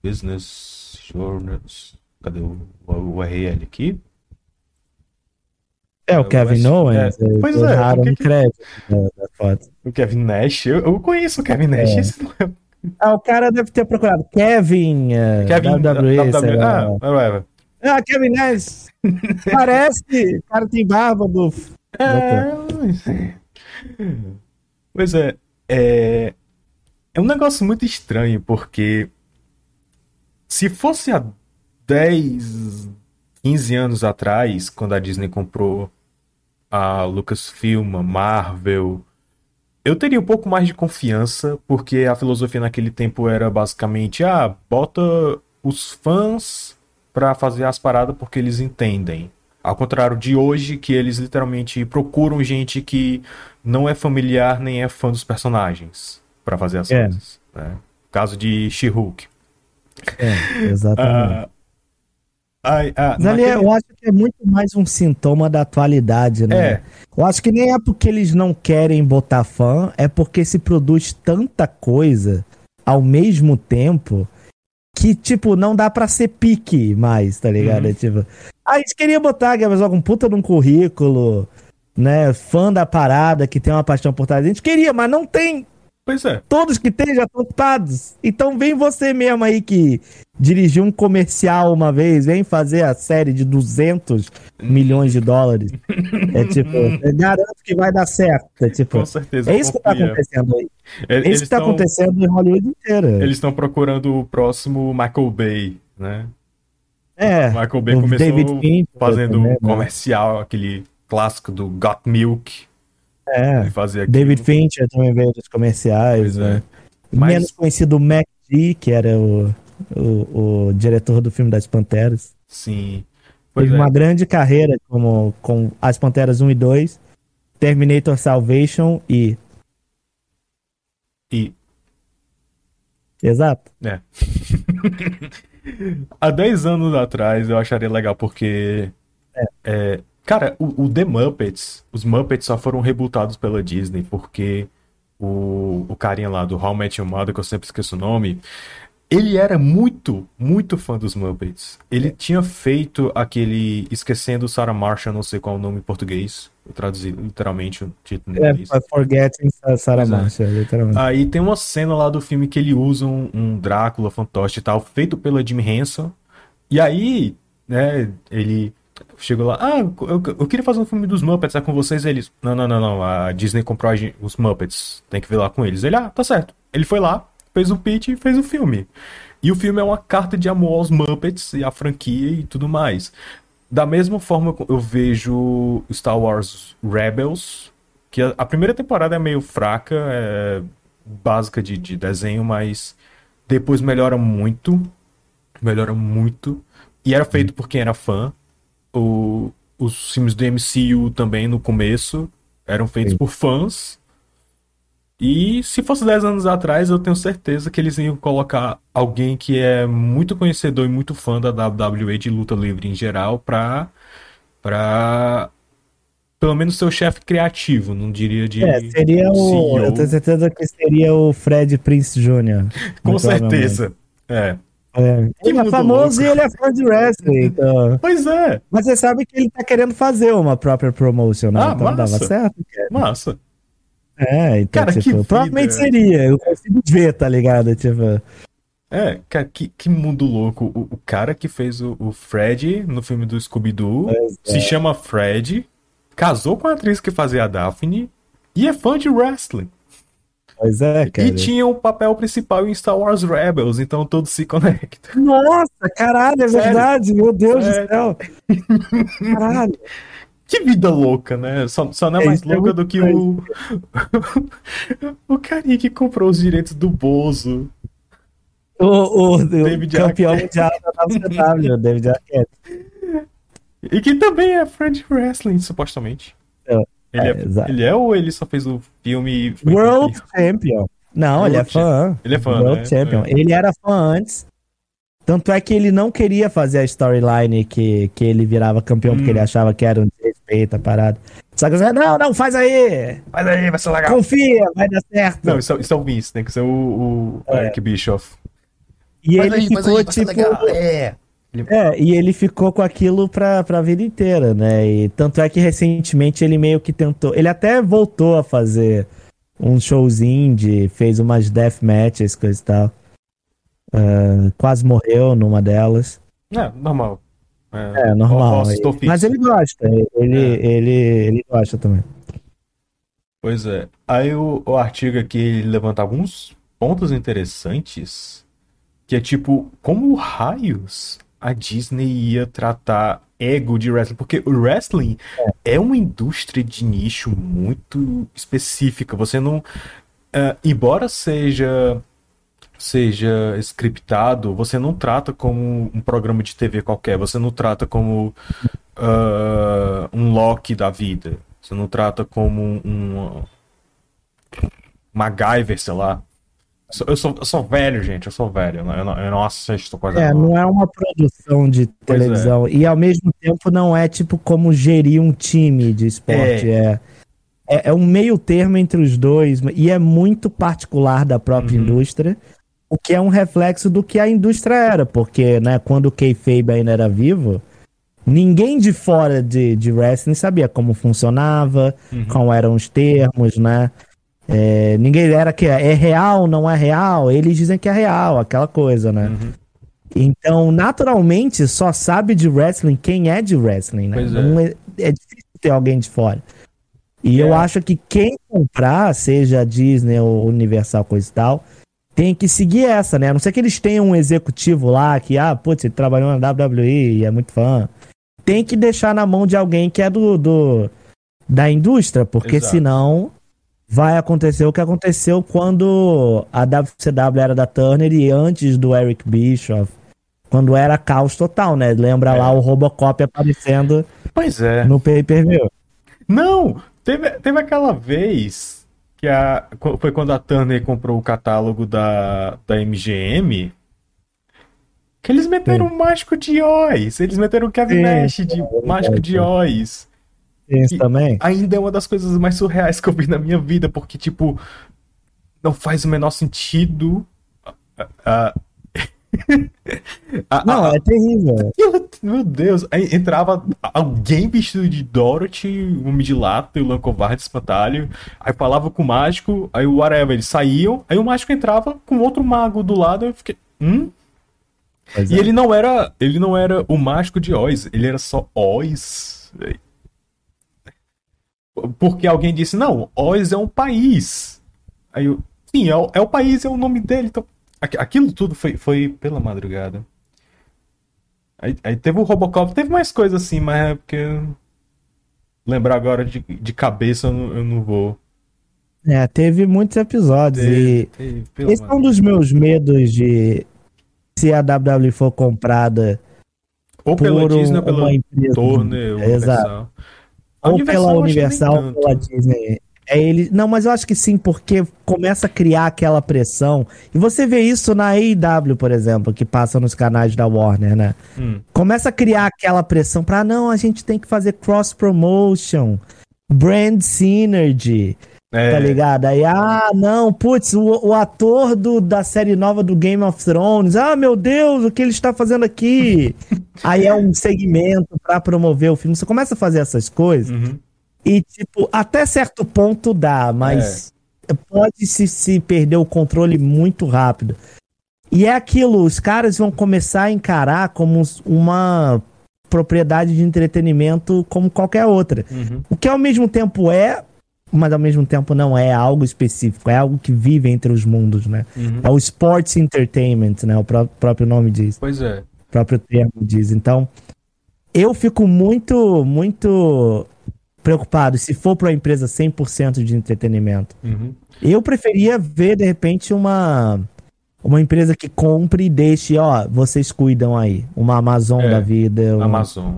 Business Journals. Cadê o, o URL aqui? É, o Kevin Owens. É, pois é. O que... crédito da, foto. O Kevin Nash, eu, eu conheço o Kevin Nash. É. Esse não é... Ah, o cara deve ter procurado Kevin. Uh, Kevin WWE. WWE. Ah, whatever. Ah, Kevin Nash. Parece. O cara tem barba do. É... [laughs] Pois é. É... é um negócio muito estranho, porque se fosse há 10, 15 anos atrás, quando a Disney comprou a Lucasfilm, a Marvel, eu teria um pouco mais de confiança, porque a filosofia naquele tempo era basicamente, ah, bota os fãs para fazer as paradas porque eles entendem. Ao contrário de hoje, que eles literalmente procuram gente que não é familiar nem é fã dos personagens para fazer as é. coisas. Né? Caso de She-Hulk. É, exatamente. Uh, Mas ali naquele... eu acho que é muito mais um sintoma da atualidade, né? É. Eu acho que nem é porque eles não querem botar fã, é porque se produz tanta coisa ao mesmo tempo que, tipo, não dá pra ser pique mais, tá ligado? Uhum. É, tipo, ah, a gente queria botar mas algum puta num currículo, né? Fã da parada que tem uma paixão por trás. A gente queria, mas não tem. Pois é. Todos que tem já estão ocupados. Então vem você mesmo aí que dirigiu um comercial uma vez, vem fazer a série de 200 milhões de dólares. É tipo, [laughs] garanto que vai dar certo. É, tipo, Com certeza. É isso confia. que tá acontecendo aí. É isso que tá tão... acontecendo em Hollywood inteira. Eles estão procurando o próximo Michael Bay, né? É. Michael Bay começou David fazendo também, um né? comercial, aquele clássico do Got Milk. É. Fazer David Fincher também veio dos comerciais, né? É. Mas... Menos conhecido o Mac G, que era o, o, o, diretor do filme das Panteras. Sim. Pois Teve é. uma grande carreira como com As Panteras 1 e 2, Terminator Salvation e. E. Exato. É. [laughs] Há 10 anos atrás eu acharia legal porque. É. É, Cara, o, o, The Muppets, os Muppets só foram rebootados pela Disney porque o, o carinha lá do How I Met Your Mother, que eu sempre esqueço o nome, ele era muito, muito fã dos Muppets. Ele tinha feito aquele Esquecendo Sarah Marshall, não sei qual é o nome em português. Eu traduzi literalmente o título em é, inglês. Forgetting Sarah Marshall, literalmente. Aí tem uma cena lá do filme que ele usa um, um Drácula fantoche e tal, feito pela Jim Henson. E aí, né, ele chegou lá, ah, eu, eu, queria fazer um filme dos Muppets, é com vocês? Eles, não, não, não, não, a Disney comprou os Muppets, tem que ver lá com eles. Ele, ah, tá certo. Ele foi lá, fez o pitch e fez o filme. E o filme é uma carta de amor aos Muppets e à franquia e tudo mais. Da mesma forma eu vejo Star Wars Rebels, que a, a primeira temporada é meio fraca, é básica de, de desenho, mas depois melhora muito. Melhora muito. E era feito por quem era fã o, os filmes do MCU também no começo eram feitos Sim. por fãs. E se fosse 10 anos atrás, eu tenho certeza que eles iam colocar alguém que é muito conhecedor e muito fã da WWE de luta livre em geral pra, pra pelo menos seu chefe criativo, não diria de. É, seria o. CEO. Eu tenho certeza que seria o Fred Prince Jr. Com certeza. É. É. Ele é mundo famoso louco. e ele é fã de wrestling. [laughs] Então... Pois é, Mas você sabe que ele tá querendo fazer uma própria promotion, né? Ah, então dava massa. certo. cara. massa. É, então, Cara, que tipo, provavelmente seria. Eu consigo ver, tá ligado? Tipo, É, cara, que, que mundo louco. O, o cara que fez o, o Fred no filme do Scooby-Doo é. se chama Fred, casou com a atriz que fazia a Daphne e é fã de wrestling. Pois é, cara. E tinha o papel principal em Star Wars Rebels, então tudo se conecta. Nossa, caralho, é Sério? verdade, meu Deus Sério. do céu. Caralho. Que vida louca, né? Só, só não é É, mais é louca muito do que o. [laughs] o carinha que comprou os direitos do Bozo. O, o, o David campeão mundial da WCW, o [laughs] David Arquette. E que também é de wrestling, supostamente. É, Ele é, é, ele é ou ele só fez o filme World? Champion. Não, ele é World fã. Ele é fã, World né? Champion. É. Ele era fã antes. Tanto é que ele não queria fazer a storyline que, que ele virava campeão, porque Hum. ele achava que era um desrespeito, a parada. Só que você, não, não, faz aí! Mas aí, vai ser legal. Confia, vai dar certo. Não, isso é, isso é o Vince, tem que ser o, o É. Eric Bischoff. e Mas ele aí, ficou aí, tipo. legal, É. É, e ele ficou com aquilo pra, pra vida inteira, né? E tanto é que recentemente ele meio que tentou. Ele até voltou a fazer um showzinho de. fez umas death matches, coisa e tal. Ah, quase morreu numa delas. É, normal. É, normal. Ossos do ofício. Mas ele gosta, ele, É. ele, ele gosta também. Pois é. Aí o, o artigo aqui ele levanta alguns pontos interessantes, que é tipo, como raios a Disney ia tratar ego de wrestling? Porque o wrestling é, uma indústria de nicho muito específica. Você não, é, embora seja seja scriptado, você não trata como um programa de TV qualquer, você não trata como ah, um Loki da vida. Você não trata como um, um MacGyver, sei lá. Eu sou, eu sou, velho, gente, eu sou velho. Eu não, eu não, assisto coisa É, nova. não é uma produção de é. televisão. E ao mesmo tempo não é tipo como gerir um time de esporte. É, é, é um meio termo entre os dois. E é muito particular da própria Uhum. indústria. O que é um reflexo do que a indústria era. Porque, né, quando o Kayfabe ainda era vivo, ninguém de fora de, de wrestling sabia como funcionava, Uhum. quais eram os termos, né? É, ninguém era que é real, não é real. Eles dizem que é real, aquela coisa, né? Uhum. Então, naturalmente, só sabe de wrestling quem é de wrestling, né? Pois é. Não é. é difícil ter alguém de fora. E eu É. acho que quem comprar, seja Disney ou Universal, coisa e tal, tem que seguir essa, né? A não ser que eles tenham um executivo lá que, ah, putz, ele trabalhou na WWE e é muito fã. Tem que deixar na mão de alguém que é do, do da indústria, porque Exato. senão vai acontecer o que aconteceu quando a WCW era da Turner e antes do Eric Bischoff, quando era caos total, né? Lembra É. lá o Robocop aparecendo Pois é. no pay-per-view. Não! Teve, teve aquela vez que a, foi quando a Turner comprou o catálogo da, da MGM. Que eles meteram o Mágico de Oz. Eles meteram o Kevin Sim, Nash de é Mágico de Oz. Também? Ainda é uma das coisas mais surreais que eu vi na minha vida, porque, tipo, não faz o menor sentido. a- a- [laughs] Não, a- é terrível. Meu Deus, aí entrava alguém vestido de Dorothy, um de lata e o Lancovarde espantalho, aí falava com o mágico, aí o whatever, eles saíam, aí o mágico entrava com outro mago do lado, eu fiquei, hum? Pois E é. ele não era, ele não era o mágico de Oz, ele era só Oz. Porque alguém disse, não, Oz é um país. Aí eu, sim, é o, é o país, é o nome dele, então aqu- aquilo tudo foi, foi pela madrugada. Aí, aí teve o Robocop, teve mais coisa assim, mas é porque. Lembrar agora de, de cabeça eu não, eu não vou. É, teve muitos episódios e Teve, esse é um dos meus medos de se a WWE for comprada Ou por pela Disney ou pela uma empresa. Ou. Universal. Pela Universal ou pela Disney. É ele... Não, mas eu acho que sim, porque começa a criar aquela pressão. E você vê isso na AEW, por exemplo, que passa nos canais da Warner, né? Hum, Começa a criar aquela pressão pra não, a gente tem que fazer cross promotion. brand synergy. É, Tá ligado? Aí, ah, não, putz, o, o ator do, da série nova do Game of Thrones, ah, meu Deus, o que ele está fazendo aqui? [laughs] Aí é um segmento pra promover o filme. Você começa a fazer essas coisas uhum. e, tipo, até certo ponto dá, mas pode se, se perder o controle muito rápido. E é aquilo, os caras vão começar a encarar como uma propriedade de entretenimento como qualquer outra. Uhum. O que ao mesmo tempo é, mas ao mesmo tempo não é algo específico, é algo que vive entre os mundos, né? Uhum. É o sports entertainment, né? O pró- próprio nome diz, Pois é. o próprio termo diz. Então, eu fico muito, muito preocupado se for para uma empresa 100% de entretenimento. Uhum. Eu preferia ver, de repente, uma, uma empresa que compre e deixe, ó, vocês cuidam aí. Uma Amazon É, da vida. um- Amazon.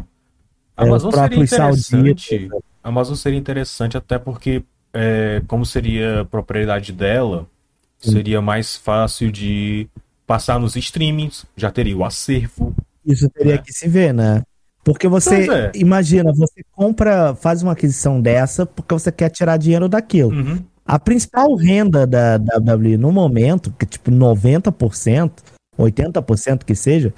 É, Amazon os seria interessante. sauditas. Amazon seria interessante até porque, é, como seria propriedade dela, Sim. seria mais fácil de passar nos streamings, já teria o acervo. Isso teria É. que se ver, né? Porque você, é. imagina, você compra, faz uma aquisição dessa porque você quer tirar dinheiro daquilo. Uhum. A principal renda da WWE no momento, que é tipo 90%, 80% que seja,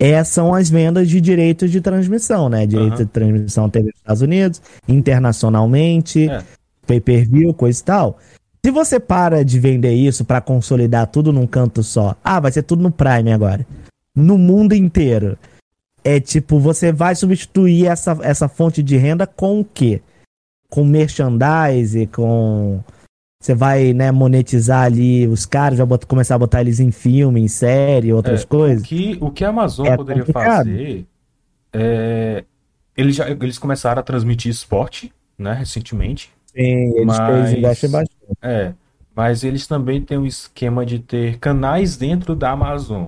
é, são as vendas de direitos de transmissão, né? Direito Aham. de transmissão TV dos Estados Unidos, internacionalmente, É. pay-per-view, coisa e tal. Se você para de vender isso pra consolidar tudo num canto só, ah, vai ser tudo no Prime agora. No mundo inteiro. É tipo, você vai substituir essa, essa fonte de renda com o quê? Com merchandise, com. Você vai, né, monetizar ali os caras, vai botar- começar a botar eles em filme, em série, outras É, coisas. O que, o que a Amazon É poderia complicado. fazer é. Eles, já, eles começaram a transmitir esporte, né, recentemente. Sim, eles, Mas- investem bastante. É. Mas eles também têm um esquema de ter canais dentro da Amazon.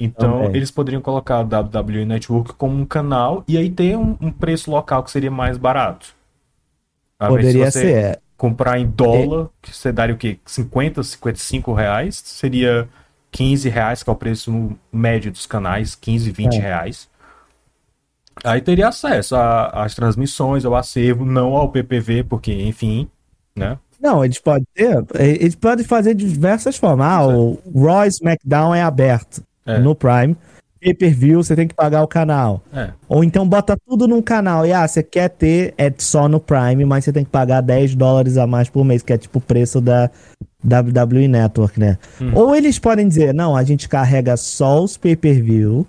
Então, Também. eles poderiam colocar o WWE Network como um canal e aí ter um, um preço local que seria mais barato. Poderia você ser. É. comprar em dólar, que você daria o quê? 50, 55 reais, seria 15 reais, que é o preço médio dos canais, 15, 20 É. reais. Aí teria acesso às transmissões, ao acervo, não ao PPV, porque, enfim, né? Não, eles podem ter. Eles podem fazer de diversas formas. Ah, o Raw e SmackDown é aberto É. no Prime. Pay-per-view, você tem que pagar o canal. É. Ou então bota tudo num canal. E ah, você quer ter, é só no Prime, mas você tem que pagar 10 dólares a mais por mês, que é tipo o preço da WWE Network, né? Hum. Ou eles podem dizer, não, a gente carrega só os pay-per-view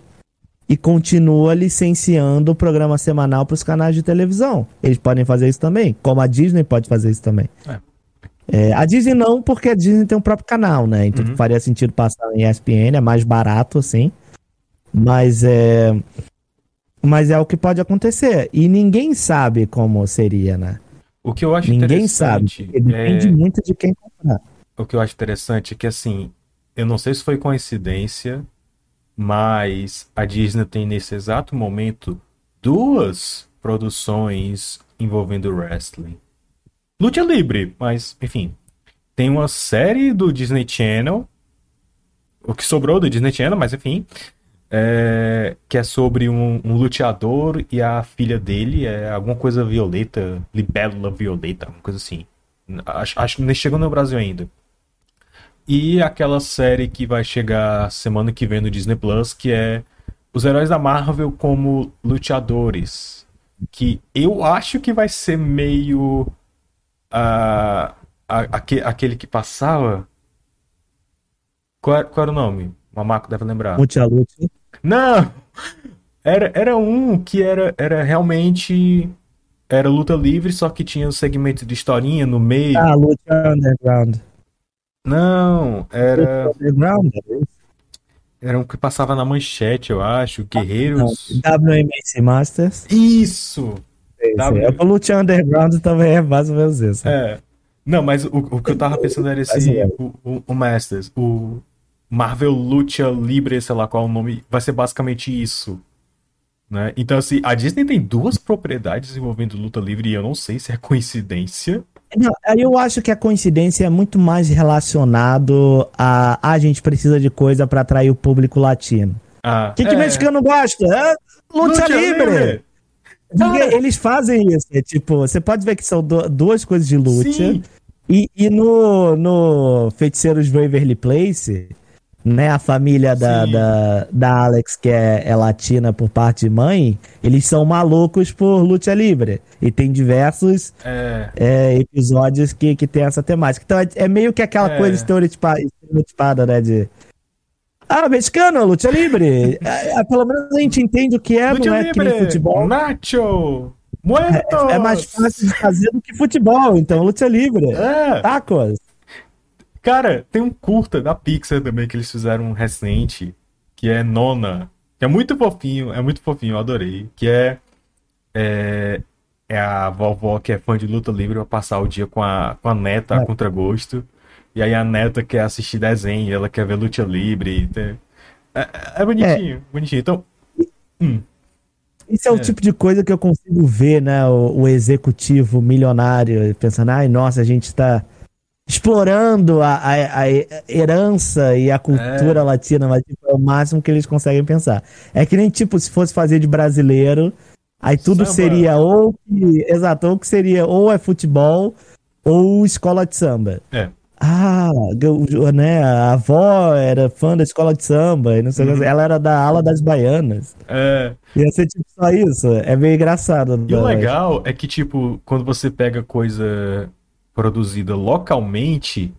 e continua licenciando o programa semanal para os canais de televisão. Eles podem fazer isso também, como a Disney pode fazer isso também. É. É, a Disney não, porque a Disney tem um próprio canal, né? Então Uhum. faria sentido passar em ESPN, é mais barato, assim. Mas é. Mas é o que pode acontecer. E ninguém sabe como seria, né? O que eu acho Ninguém sabe. interessante porque Depende é- muito de quem comprar. o que eu acho interessante é que assim, eu não sei se foi coincidência, mas a Disney tem nesse exato momento duas produções envolvendo wrestling. Luta livre, mas enfim. Tem uma série do Disney Channel, o que sobrou do Disney Channel, mas enfim, é, que é sobre um, um luteador e a filha dele, é alguma coisa violeta, libélula violeta, alguma coisa assim. Acho, acho que nem chegou no Brasil ainda. E aquela série que vai chegar semana que vem no Disney Plus, que é os heróis da Marvel como luteadores. Que eu acho que vai ser meio. a- aque- aquele que passava. Qual, qual era o nome? O Mamaco deve lembrar. Multialute. Não! Era, era um que era, era realmente. Era luta livre, só que tinha um segmento de historinha no meio. Ah, Lucha Underground. Não, era. Lucha Underground? é? Era um que passava na manchete, eu acho. Não, Guerreiros. WMC Masters. Isso! Esse W- é. O Lucha Underground também é mais ou menos isso. É. Não, mas o, o que eu tava pensando era esse. é. O, o, o Masters. O Marvel Lucha Libre, sei lá qual é o nome. Vai ser basicamente isso. Né? Então, assim, a Disney tem duas propriedades envolvendo luta livre e eu não sei se é coincidência. Não, eu acho que a coincidência é muito mais relacionado a "Ah, a gente precisa de coisa pra atrair o público latino. Ah, O que, que é. mexicano gosta? É luta Lucha livre. Cara, eles fazem isso. É, tipo, você pode ver que são do, duas coisas de luta. Sim. E, e no, no Feiticeiros Waverly Place, né, a família da, da, da, Alex, que é, é, latina por parte de mãe, eles são malucos por luta livre. E tem diversos é. É, episódios que, que tem essa temática. Então é, é meio que aquela é. coisa estereotipada, estereotipada, né? De. Ah, mexicano, luta livre. É, pelo menos a gente entende o que é, luta não é livre. que futebol. Nacho! É, é, mais fácil de fazer do que futebol, então luta livre. É. Tacos. Cara, tem um curta da Pixar também que eles fizeram recente, que é Nona. Que é muito fofinho, é muito fofinho, eu adorei. Que é. É, é a vovó que é fã de luta livre vai passar o dia com a, com a neta é. a contragosto. E aí a neta quer assistir desenho, ela quer ver luta livre. É, é bonitinho, é. bonitinho. Então. Hum. Isso é, o é. tipo de coisa que eu consigo ver, né? O, o, executivo milionário pensando, ai, nossa, a gente está explorando a, a, a, herança e a cultura é. latina, mas tipo, é o máximo que eles conseguem pensar. É que nem, tipo, se fosse fazer de brasileiro, aí tudo samba. seria ou que, exato, ou que seria ou é futebol ou escola de samba. É. Ah, né, a avó era fã da escola de samba, e não sei uhum. ela era da ala das baianas. É. Ia ser tipo só isso, é meio engraçado. E o legal é que, tipo, quando você pega coisa produzida localmente,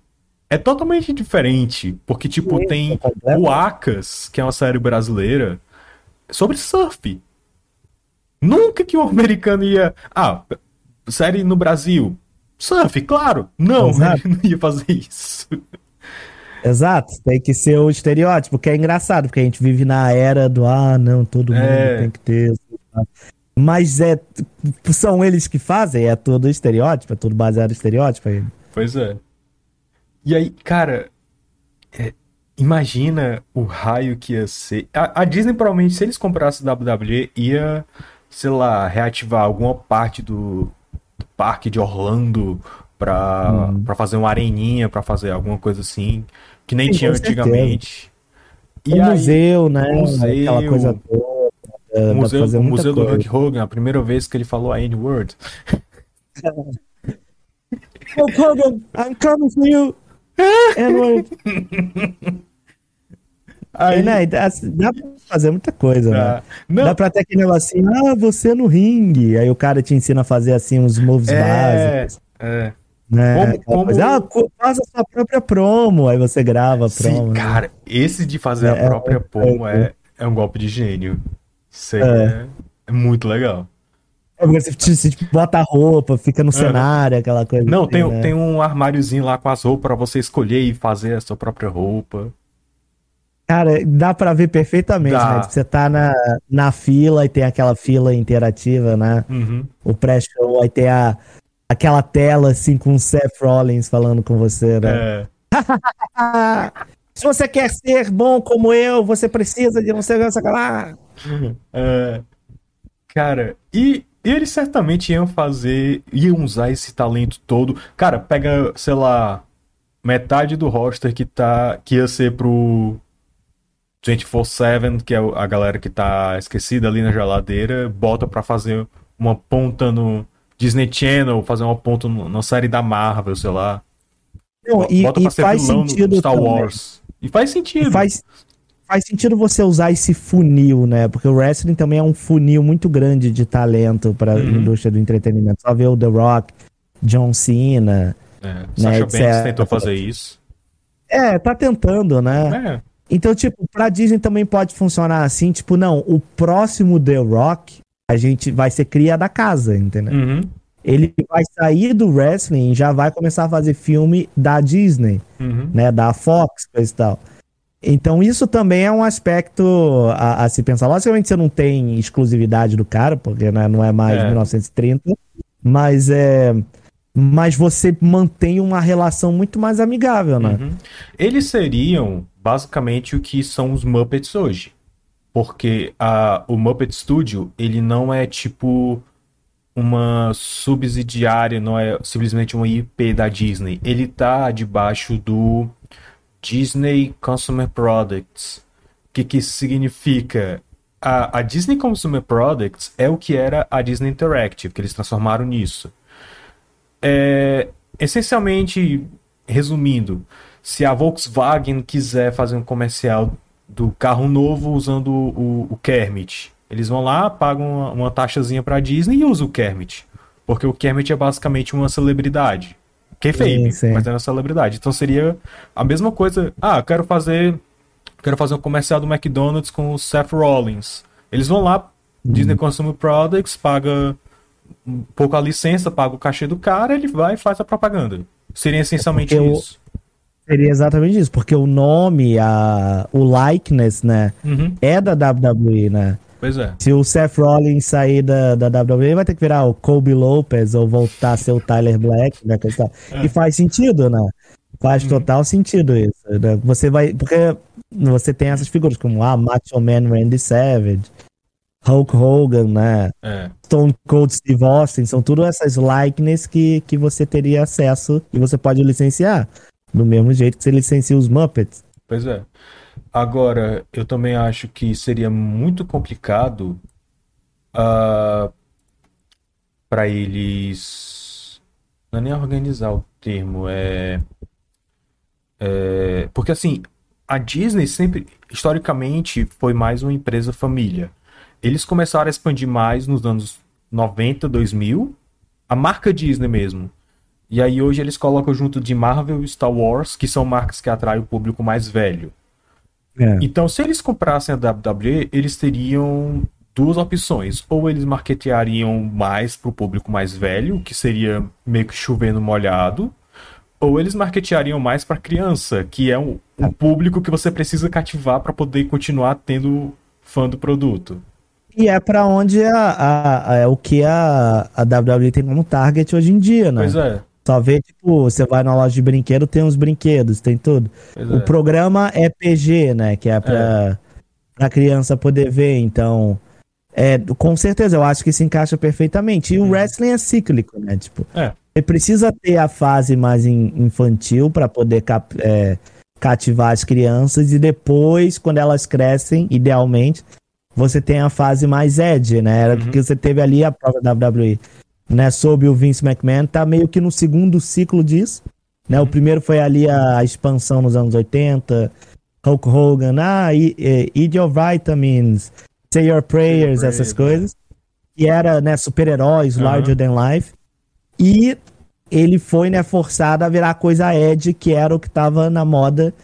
é totalmente diferente, porque, tipo, Sim, tem é o Acas, que é uma série brasileira, sobre surf. Nunca que um [laughs] americano ia... Ah, série no Brasil, Surf, claro. Não, [laughs] Exato. ele não ia fazer isso. Exato, tem que ser o estereótipo, que é engraçado, porque a gente vive na era do ah, não, todo mundo é. tem que ter. Mas é, são eles que fazem, é todo estereótipo, é tudo baseado em estereótipo. Aí. Pois é. E aí, cara, é, imagina o raio que ia ser. A, a, Disney, provavelmente, se eles comprassem WWE, ia, sei lá, reativar alguma parte do, parque de Orlando pra, hum. Pra fazer uma areninha, pra fazer alguma coisa assim, que nem Sim, tinha antigamente. E o aí, museu, né? Museu, Aquela coisa toda. O museu, o museu do Hulk Hogan, a primeira vez que ele falou a N-word. Hulk [laughs] Hogan, I'm coming for you. N-word. Aí, né, dá, dá pra fazer muita coisa, né? Não. Dá pra ter aquele negocinho, ah, você no ringue. Aí o cara te ensina a fazer assim uns moves é, básicos. É. Né? Como, como... Ah, faz a sua própria promo, aí você grava a promo. Sim, né? cara, esse de fazer é, a própria é, promo é, é, um golpe de gênio. Aí é, é muito legal. É, você, você tipo, bota a roupa, fica no cenário, aquela coisa. Não, assim, tem, né? tem um armáriozinho lá com as roupas pra você escolher e fazer a sua própria roupa. Cara, dá pra ver perfeitamente, dá. né? Tipo, você tá na, na fila e tem aquela fila interativa, né? Uhum. O pré-show, aí tem a, aquela tela assim com o Seth Rollins falando com você, né? É. [laughs] Se você quer ser bom como eu, você precisa de não sei o que lá. [laughs] É. Cara, e eles certamente iam fazer, iam usar esse talento todo. Cara, pega, sei lá, metade do roster que tá que ia ser pro 24-7, que é a galera que tá esquecida ali na geladeira, bota para fazer uma ponta no Disney Channel, fazer uma ponta no, na série da Marvel, sei lá. Não, e, bota pra e ser faz sentido Star também. Wars. E faz sentido. E faz, faz sentido você usar esse funil, né? Porque o wrestling também é um funil muito grande de talento para a uhum. indústria do entretenimento. Só ver o The Rock, John Cena. É, né, Sasha Banks tentou fazer isso. É, tá tentando, né? É. Então, tipo, pra Disney também pode funcionar assim, tipo, não, o próximo The Rock, a gente vai ser cria da casa, entendeu? Uhum. Ele vai sair do wrestling e já vai começar a fazer filme da Disney, uhum. né, da Fox, coisa e tal. Então, isso também é um aspecto a, a, se pensar. Logicamente, você não tem exclusividade do cara, porque né, não é mais é. 1930, mas é mas você mantém uma relação muito mais amigável, né? Uhum. Eles seriam basicamente o que são os Muppets hoje. Porque a, o Muppet Studio, ele não é tipo uma subsidiária, não é simplesmente uma IP da Disney. Ele tá debaixo do Disney Consumer Products. O que, que significa? a, a Disney Consumer Products é o que era a Disney Interactive, que eles transformaram nisso. É, essencialmente, resumindo, se a Volkswagen quiser fazer um comercial do carro novo usando o, o Kermit, eles vão lá, pagam uma, uma taxazinha pra Disney e usam o Kermit. Porque o Kermit é basicamente uma celebridade. Kayfabe, mas é uma celebridade. Então seria a mesma coisa. Ah, quero fazer quero fazer um comercial do McDonald's com o Seth Rollins. Eles vão lá, uhum. Disney Consumer Products, paga um pouco a licença, paga o cachê do cara, ele vai e faz a propaganda. Seria essencialmente é isso. Seria exatamente isso, porque o nome, a, o likeness, né, uhum. é da WWE, né? Pois é. Se o Seth Rollins sair da, da WWE, vai ter que virar o Kobe Lopez ou voltar a ser o Tyler Black, né? É. E faz sentido, né? Faz uhum. total sentido isso. Né? Você vai. Porque você tem essas figuras como ah, Macho Man Randy Savage, Hulk Hogan, né? É. Stone Cold Steve Austin, são tudo essas likeness que, que você teria acesso e você pode licenciar. Do mesmo jeito que você licencia os Muppets. Pois é. Agora, eu também acho que seria muito complicado uh, ah, para eles. Não é nem organizar o termo, é, é. Porque assim, a Disney sempre, historicamente, foi mais uma empresa família. Eles começaram a expandir mais nos anos 90, 2000, a marca Disney mesmo. E aí hoje eles colocam junto de Marvel e Star Wars, que são marcas que atraem o público mais velho. É. Então, se eles comprassem a WWE, eles teriam duas opções. Ou eles marketeariam mais para o público mais velho, que seria meio que chovendo molhado, ou eles marketeariam mais para criança, que é um, um, público que você precisa cativar para poder continuar tendo fã do produto. E é para onde a, a, a, é o que a, a WWE tem como target hoje em dia, né? Pois é. Só vê, tipo, você vai na loja de brinquedo, tem os brinquedos, tem tudo. Pois o é. programa é PG, né? Que é pra, é. pra criança poder ver, então. É, com certeza, eu acho que se encaixa perfeitamente. E o wrestling é cíclico, né? Tipo, é. ele precisa ter a fase mais infantil para poder cap, é, cativar as crianças e depois, quando elas crescem, idealmente, você tem a fase mais edge, né? Era uhum. que você teve ali a prova da WWE né, sob o Vince McMahon, tá meio que no segundo ciclo disso. Né? O primeiro foi ali a, a expansão nos anos 80, Hulk Hogan, ah, eat your vitamins, say your prayers, essas coisas. E era, né, super-heróis, larger than life. E ele foi, né, forçado a virar coisa Ed, que era o que tava na moda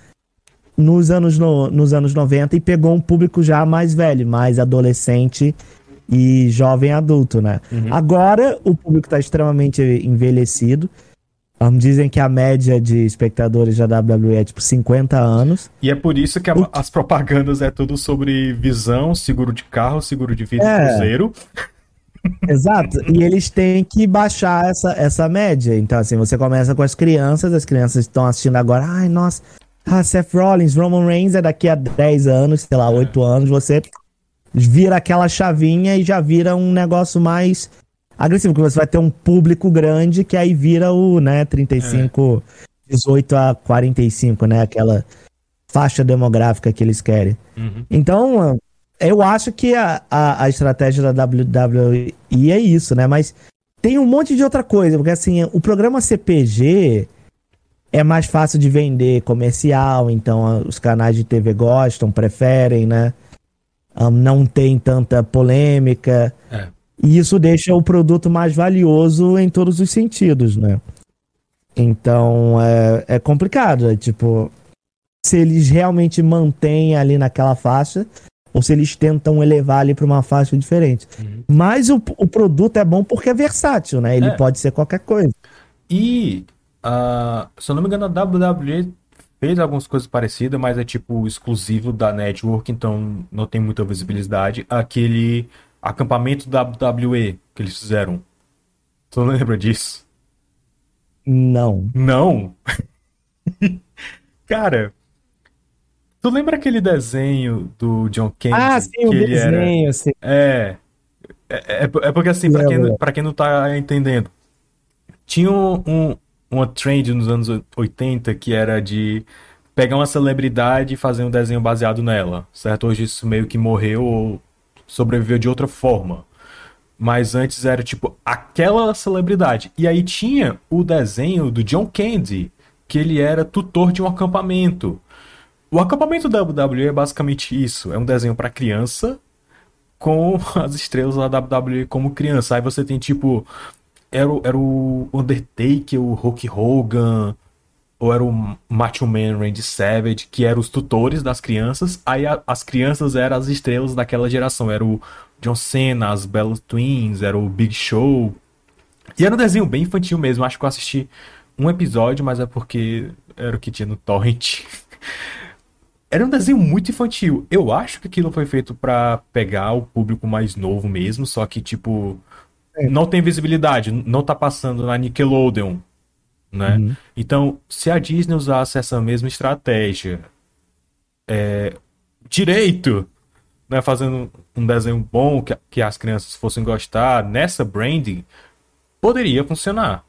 nos anos, no, nos anos 90 e pegou um público já mais velho, mais adolescente e jovem adulto, né? Uhum. Agora o público está extremamente envelhecido. Um, dizem que a média de espectadores da WWE é tipo 50 anos. E é por isso que a, as propagandas é tudo sobre visão, seguro de carro, seguro de vida é. cruzeiro. Exato. E eles têm que baixar essa, essa média. Então, assim, você começa com as crianças, as crianças estão assistindo agora. Ai, nossa, ah, Seth Rollins, Roman Reigns é daqui a 10 anos, sei lá, 8 anos, você vira aquela chavinha e já vira um negócio mais agressivo, porque você vai ter um público grande que aí vira o, né, 35, é. 18 a 45, né, aquela faixa demográfica que eles querem. Uhum. Então, eu acho que a, a, a, estratégia da WWE é isso, né, mas tem um monte de outra coisa, porque assim, o programa CPG é mais fácil de vender comercial, então os canais de TV gostam, preferem, né? Um, não tem tanta polêmica. É. E isso deixa o produto mais valioso em todos os sentidos, né? Então é, é complicado. É, tipo, se eles realmente mantêm ali naquela faixa ou se eles tentam elevar ali para uma faixa diferente. Uhum. Mas o, o produto é bom porque é versátil, né? Ele é. pode ser qualquer coisa. E, uh, se eu não me engano, a WWE fez algumas coisas parecidas, mas é tipo exclusivo da network, então não tem muita visibilidade. Aquele acampamento da WWE que eles fizeram. Tu não lembra disso? Não. Não? [laughs] Cara, tu lembra aquele desenho do John Kennedy? Ah, sim, o desenho, era... sim. É. É, é, é porque assim, pra quem, pra quem não tá entendendo, tinha um, um uma trend nos anos 80 que era de pegar uma celebridade e fazer um desenho baseado nela, certo? Hoje isso meio que morreu ou sobreviveu de outra forma. Mas antes era tipo aquela celebridade. E aí tinha o desenho do John Candy, que ele era tutor de um acampamento. O acampamento da WWE é basicamente isso: é um desenho para criança com [laughs] as estrelas da WWE como criança. Aí você tem tipo. Era, o, era o Undertaker, o Hulk Hogan, ou era o Macho Man Randy Savage, que eram os tutores das crianças. Aí a, as crianças eram as estrelas daquela geração. Era o John Cena, as Bella Twins, era o Big Show. E era um desenho bem infantil mesmo. Acho que eu assisti um episódio, mas é porque era o que tinha no Torrent. [laughs] Era um desenho muito infantil. Eu acho que aquilo foi feito para pegar o público mais novo mesmo, só que, tipo. Não tem visibilidade, não tá passando na Nickelodeon, né? Uhum. Então, se a Disney usasse essa mesma estratégia, é, direito, né, fazendo um desenho bom que, que as crianças fossem gostar, nessa branding, poderia funcionar.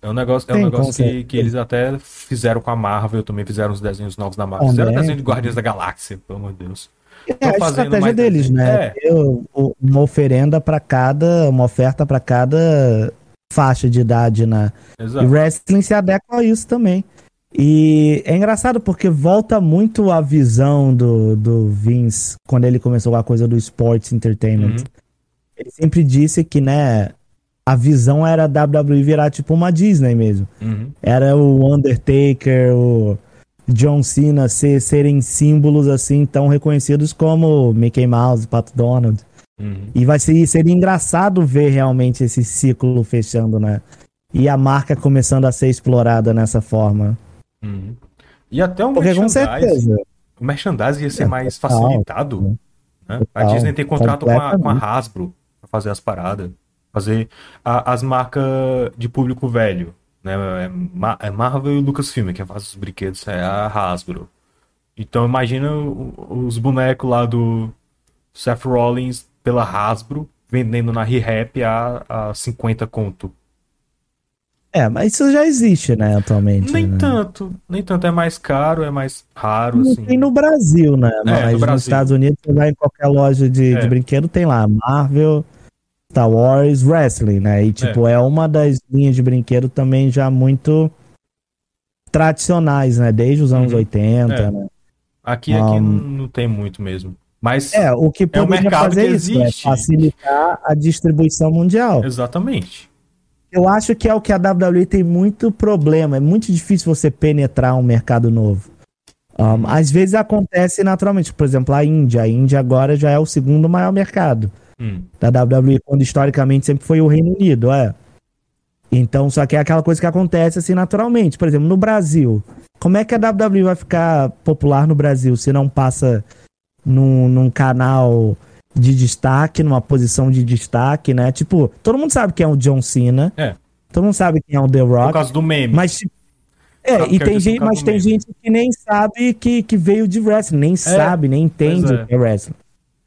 É um negócio, é um negócio que, que eles até fizeram com a Marvel, também fizeram os desenhos novos da Marvel. Fizeram desenho de Guardiões da Galáxia, pelo amor de Deus. É a estratégia deles, né? É. uma oferenda para cada, uma oferta para cada faixa de idade, né? Exato. E wrestling se adequa a isso também. E é engraçado porque volta muito a visão do, do Vince quando ele começou a coisa do sports entertainment. Uhum. Ele sempre disse que, né, a visão era a WWE virar tipo uma Disney mesmo. Uhum. Era o Undertaker, o John Cena ser, serem símbolos assim tão reconhecidos como Mickey Mouse, Pato Donald. Uhum. E vai ser seria engraçado ver realmente esse ciclo fechando, né? E a marca começando a ser explorada nessa forma. Uhum. E até o Porque, merchandising. O merchandising ia ser é, mais total, facilitado. Né? a Disney tem contrato com a, com a Hasbro pra fazer as paradas fazer a, as marcas de público velho. Né? É, é Marvel e Lucasfilm, quem faz os brinquedos é a Hasbro. Então imagina os bonecos lá do Seth Rollins pela Hasbro vendendo na ReHap a, a 50 conto. É, mas isso já existe, né, atualmente. Nem né? tanto, nem tanto. É mais caro, é mais raro, Não assim. Tem no Brasil, né? É, mas no nos Estados Unidos, você vai em qualquer loja de, é. de brinquedo, tem lá Marvel, Star Wars Wrestling, né? E, tipo, é. é uma das linhas de brinquedo também já muito tradicionais, né? Desde os anos uhum. 80, é. né? Aqui, aqui um, não tem muito mesmo. Mas é, o que poderia é o mercado fazer que isso, é facilitar a distribuição mundial. Exatamente. Eu acho que é o que a WWE tem muito problema. É muito difícil você penetrar um mercado novo. Um, às vezes acontece naturalmente. Por exemplo, a Índia. A Índia agora já é o segundo maior mercado hum. da WWE, quando historicamente sempre foi o Reino Unido, é. Então, só que é aquela coisa que acontece assim naturalmente. Por exemplo, no Brasil, como é que a WWE vai ficar popular no Brasil se não passa num, num canal de destaque, numa posição de destaque, né? Tipo, todo mundo sabe quem é o John Cena. É. Todo mundo sabe quem é o The Rock. Por causa do meme. Mas, tipo, é, e tem gente, mas tem gente que nem sabe que, que veio de wrestling, nem é. sabe, nem entende é. o que é wrestling.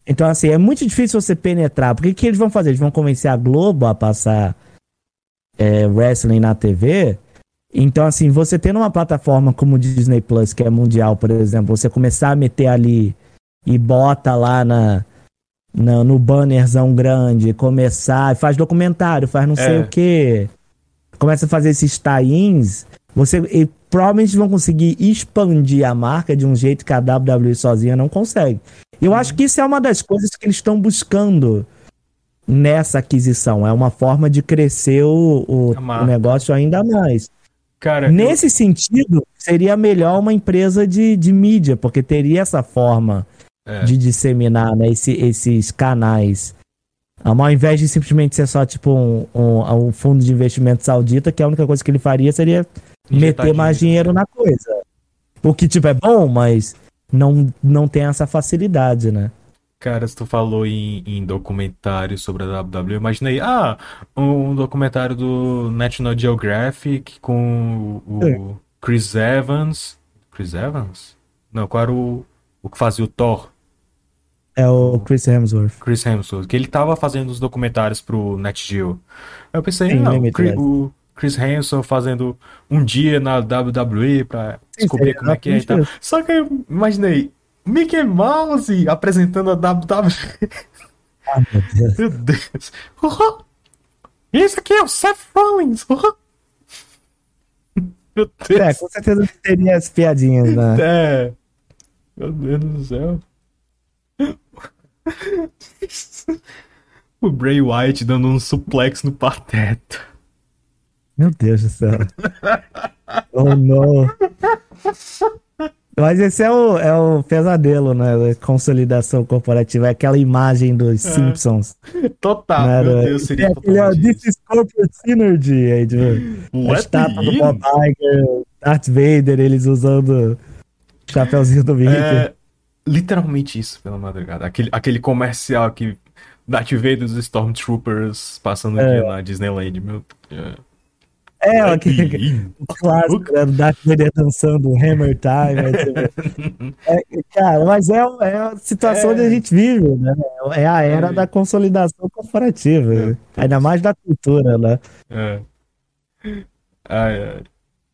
Então, assim, é muito difícil você penetrar. Porque o que eles vão fazer? Eles vão convencer a Globo a passar é, wrestling na TV. Então, assim, você tendo uma plataforma como o Disney Plus, que é mundial, por exemplo, você começar a meter ali e bota lá na, na no bannerzão grande, começar, faz documentário, faz não é. sei o quê. Começa a fazer esses tie-ins, você e, provavelmente vão conseguir expandir a marca de um jeito que a WWE sozinha não consegue. Eu acho que isso é uma das coisas que eles estão buscando nessa aquisição. É uma forma de crescer o, o, o negócio ainda mais. Cara, Nesse eu... sentido, seria melhor uma empresa de, de mídia, porque teria essa forma é. de disseminar né, esse, esses canais. Ao invés de simplesmente ser só tipo um, um, um, fundo de investimento saudita, que a única coisa que ele faria seria Injetar meter mais dinheiro na coisa. O que, tipo, é bom, mas não, não tem essa facilidade, né? Cara, se tu falou em, em documentário sobre a WWE, eu imaginei, ah, um documentário do National Geographic com o, é. Chris Evans. Chris Evans? Não, qual era o, o que fazia o Thor? É o Chris Hemsworth. Chris Hemsworth, que ele tava fazendo os documentários pro NetGeo. Eu pensei, Sim, não, o, Chris Hansen fazendo um dia na WWE pra descobrir como é que é e tal. Só que eu imaginei, Mickey Mouse apresentando a WWE. Ah, meu Deus. Meu Deus. Uhum. Esse aqui é o Seth Rollins. Uhum. Meu Deus. É, com certeza teria as piadinhas, né? É. Meu Deus do céu. [laughs] O Bray White dando um suplex no pateta. Meu Deus do céu. Oh, não. Mas esse é o, é o pesadelo, né? da Consolidação corporativa. É aquela imagem dos Simpsons. Total, né? meu Deus, seria é totalmente This is corporate synergy. Aí, tipo, a estátua do. Bob Iger, Darth Vader, eles usando o chapeuzinho do Mickey. É literalmente isso pela madrugada. Aquele, aquele comercial que Darth Vader dos Stormtroopers passando É. aqui na Disneyland. Meu Deus. É, aquele in. clássico, né? Do Darth Vader dançando Hammer Time. [laughs] é, cara, mas é, é a situação É. onde a gente vive, né? É a era É. da consolidação corporativa. Ainda mais da cultura, né? É. Ai, ai.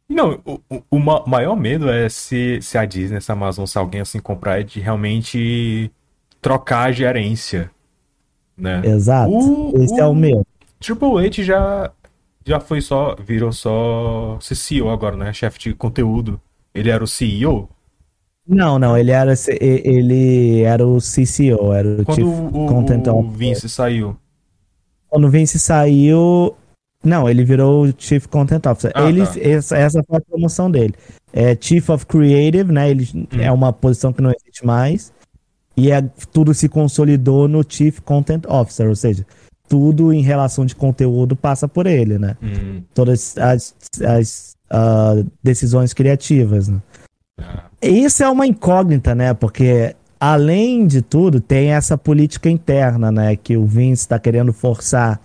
Não, o, o- o ma- maior medo é se, se a Disney, se a Amazon, se alguém assim comprar, é de realmente trocar a gerência, né? Exato. O- Esse é o meu. Triple H já, já foi só, virou só CCO agora, né? Chefe de conteúdo. Ele era o CEO. Não, não, ele era, ele era o CCO, era o Quando Chief o, Content o. Vince saiu. Quando o Vince saiu. Não, ele virou o Chief Content Officer. Ah, ele, tá. essa, essa foi a promoção dele. É Chief of Creative, né? Ele, Hum. É uma posição que não existe mais. E é, tudo se consolidou no Chief Content Officer, ou seja, tudo em relação de conteúdo passa por ele, né? Hum, Todas as, as ah, decisões criativas, né? ah, Isso é uma incógnita, né? Porque, além de tudo, tem essa política interna, né? Que o Vince está querendo forçar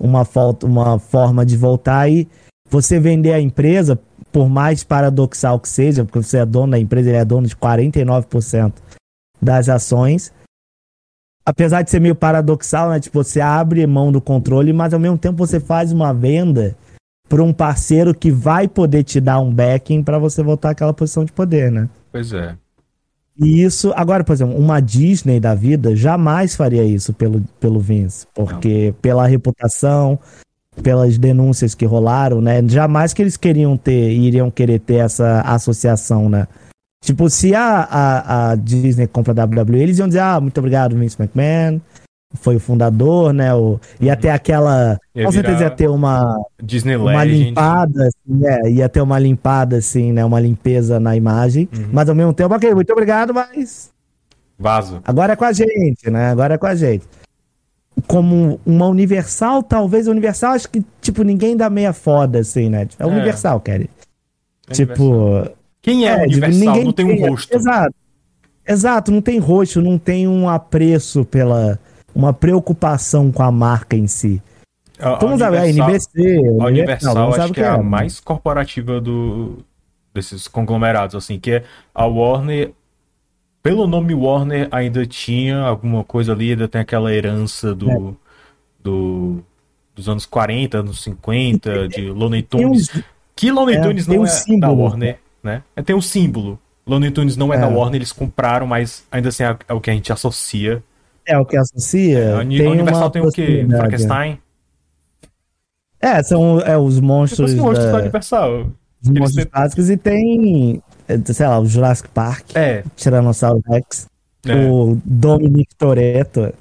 uma, falta, uma forma de voltar e você vender a empresa, por mais paradoxal que seja, porque você é dono da empresa, ele é dono de 49% das ações. Apesar de ser meio paradoxal, né? Tipo, você abre mão do controle, mas ao mesmo tempo você faz uma venda para um parceiro que vai poder te dar um backing para você voltar àquela posição de poder, né? pois é. E isso, agora, por exemplo, uma Disney da vida jamais faria isso pelo, pelo Vince, porque pela reputação, pelas denúncias que rolaram, né? Jamais que eles queriam ter, iriam querer ter essa associação, né? Tipo, se a, a, a Disney compra a WWE, eles iam dizer, ah, muito obrigado, Vince McMahon, foi o fundador, né? O, ia ter aquela. Ia com certeza ia ter uma, Disney uma Legend. limpada, assim, é, ia ter uma limpada, assim, né? Uma limpeza na imagem. Uhum. Mas ao mesmo tempo, ok, muito obrigado, mas Vaso. agora é com a gente, né? Agora é com a gente. Como uma Universal, talvez Universal, acho que, tipo, ninguém dá meia foda, assim, né? É É. Universal, Kelly. É Tipo. Quem é, tipo, Universal? Não tem um tem- rosto. Exato. Exato, não tem rosto, não tem um apreço pela. Uma preocupação com a marca em si. A, Vamos saber, a NBC. A Universal vamos saber acho que é a né? mais corporativa do, desses conglomerados, assim, que é a Warner. Pelo nome Warner ainda tinha alguma coisa ali, ainda tem aquela herança do, do dos anos 40, anos 50, de Looney Tunes. uns- Que Looney é, Tunes não um é da símbolo. Warner, né? É, Tem um símbolo. Looney Tunes não é, da É. Warner, eles compraram, mas ainda assim é, é o que a gente associa. É o que associa. tem a Universal tem o quê? Frankenstein? É, são é, os monstros, assim, monstros da da, Universal. os monstros têm- clássicos e tem, é, sei lá, o Jurassic Park, É, Tiranossauro Rex, é. o Dominic Toretto,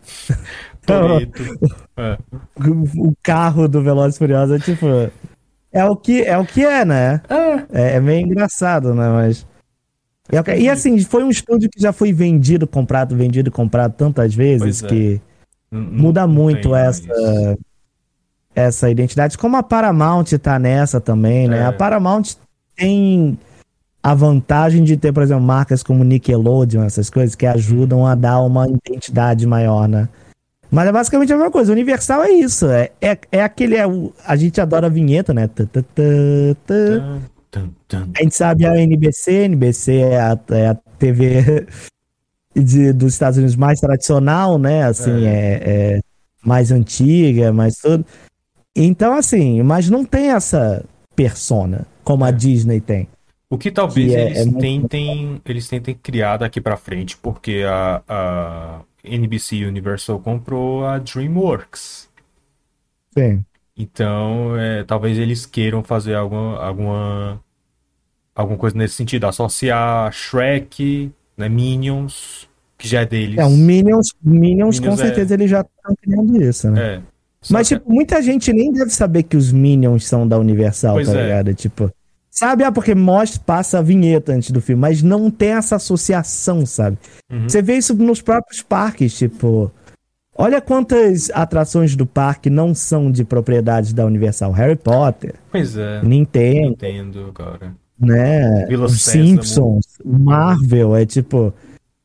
Toretto. [laughs] É. o, carro do Velozes e Furiosos, é tipo, é o que é, o que é né? É. É, é meio engraçado, né? Mas. é E assim, foi um estúdio que já foi vendido, comprado, vendido, comprado tantas vezes é. que Não- muda não muito tem mais. essa essa identidade. Como a Paramount tá nessa também, né? É. A Paramount tem a vantagem de ter, por exemplo, marcas como Nickelodeon, essas coisas que ajudam a dar uma identidade maior, né? Mas é basicamente a mesma coisa. Universal é isso. É, é, é aquele. É o, a gente adora a vinheta, né? Tum, tum, tum. A gente sabe a NBC, NBC é a, é a TV [laughs] de, dos Estados Unidos mais tradicional, né? Assim, é, é mais antiga, mais tudo. Então, assim, mas não tem essa persona como a É. Disney tem. O que talvez Que é- eles é tentem eles tentem criar daqui pra frente, porque a, a NBC Universal comprou a DreamWorks. Sim. Então, é, talvez eles queiram fazer alguma, alguma, alguma coisa nesse sentido. Associar Shrek, né, Minions, que já é deles. É, um Minions, Minions, com Minions é- certeza eles já estão criando isso, né? É. Mas, que- tipo, muita gente nem deve saber que os Minions são da Universal, Pois tá é. ligado? Tipo, sabe? Ah, porque mostra, passa a vinheta antes do filme, mas não tem essa associação, sabe? Uhum. Você vê isso nos próprios parques, tipo. Olha quantas atrações do parque não são de propriedade da Universal. Harry Potter, Pois é. Nintendo, Entendo agora. né? Vila. Simpsons, Marvel, é tipo.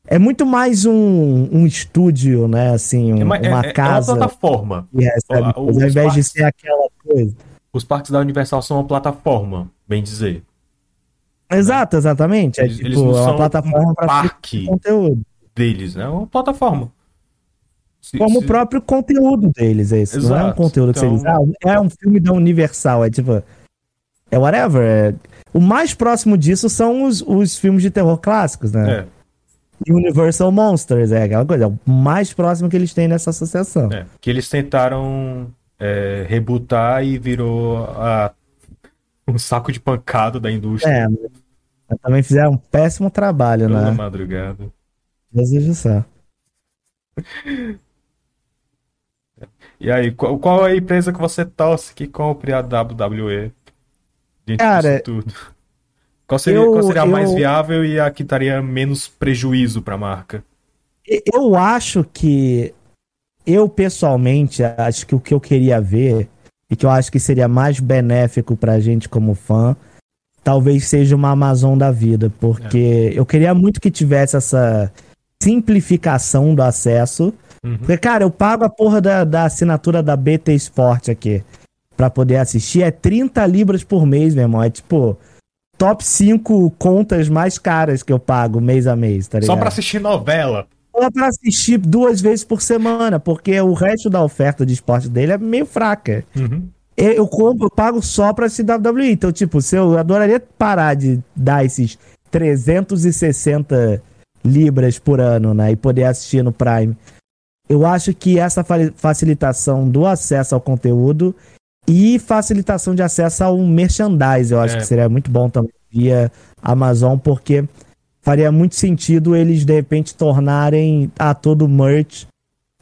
É muito mais um, um estúdio, né? Assim, um- É, uma- é- uma é- é casa uma plataforma. o- ao invés de ser aquela coisa. Os parques da Universal são uma plataforma, bem dizer. Exato, exatamente. É Eles, tipo, eles não é uma são plataforma um para parque conteúdo. deles, né? É uma plataforma. Se- Como se- o próprio conteúdo deles, é isso. Não é um Exato. conteúdo que Então- diz, ah, é um filme da Universal, é tipo. É whatever. é- O mais próximo disso são os, os filmes de terror clássicos, né? É, Universal Monsters, é aquela coisa. É o mais próximo que eles têm nessa associação. é. Que eles tentaram é, rebutar e virou a- um saco de pancada da indústria É, mas também fizeram um péssimo trabalho, toda né? madrugada. Do céu. E aí, qual, qual é a empresa que você torce que compre a WWE? Dentro Cara, disso tudo. Qual seria, eu- qual seria a mais eu- viável e a que daria menos prejuízo para a marca? Eu acho que. Eu, pessoalmente, acho que o que eu queria ver, e que eu acho que seria mais benéfico pra gente como fã, talvez seja uma Amazon da vida. Porque eu queria muito que tivesse essa simplificação do acesso. Uhum. Porque, cara, eu pago a porra da, da assinatura da BT Sport aqui pra poder assistir. É 30 libras por mês, meu irmão. É tipo. Top 5 contas mais caras que eu pago mês a mês, tá ligado? Só para assistir novela. Só pra assistir duas vezes por semana, porque o resto da oferta de esporte dele é meio fraca. Uhum. Eu, compro, eu pago só pra assistir WWE. Então, tipo, se eu adoraria parar de dar esses 360 libras por ano, né? E poder assistir no Prime. Eu acho que essa fa- facilitação do acesso ao conteúdo e facilitação de acesso ao merchandise, eu acho É. que seria muito bom também via Amazon, porque faria muito sentido eles de repente tornarem a todo merch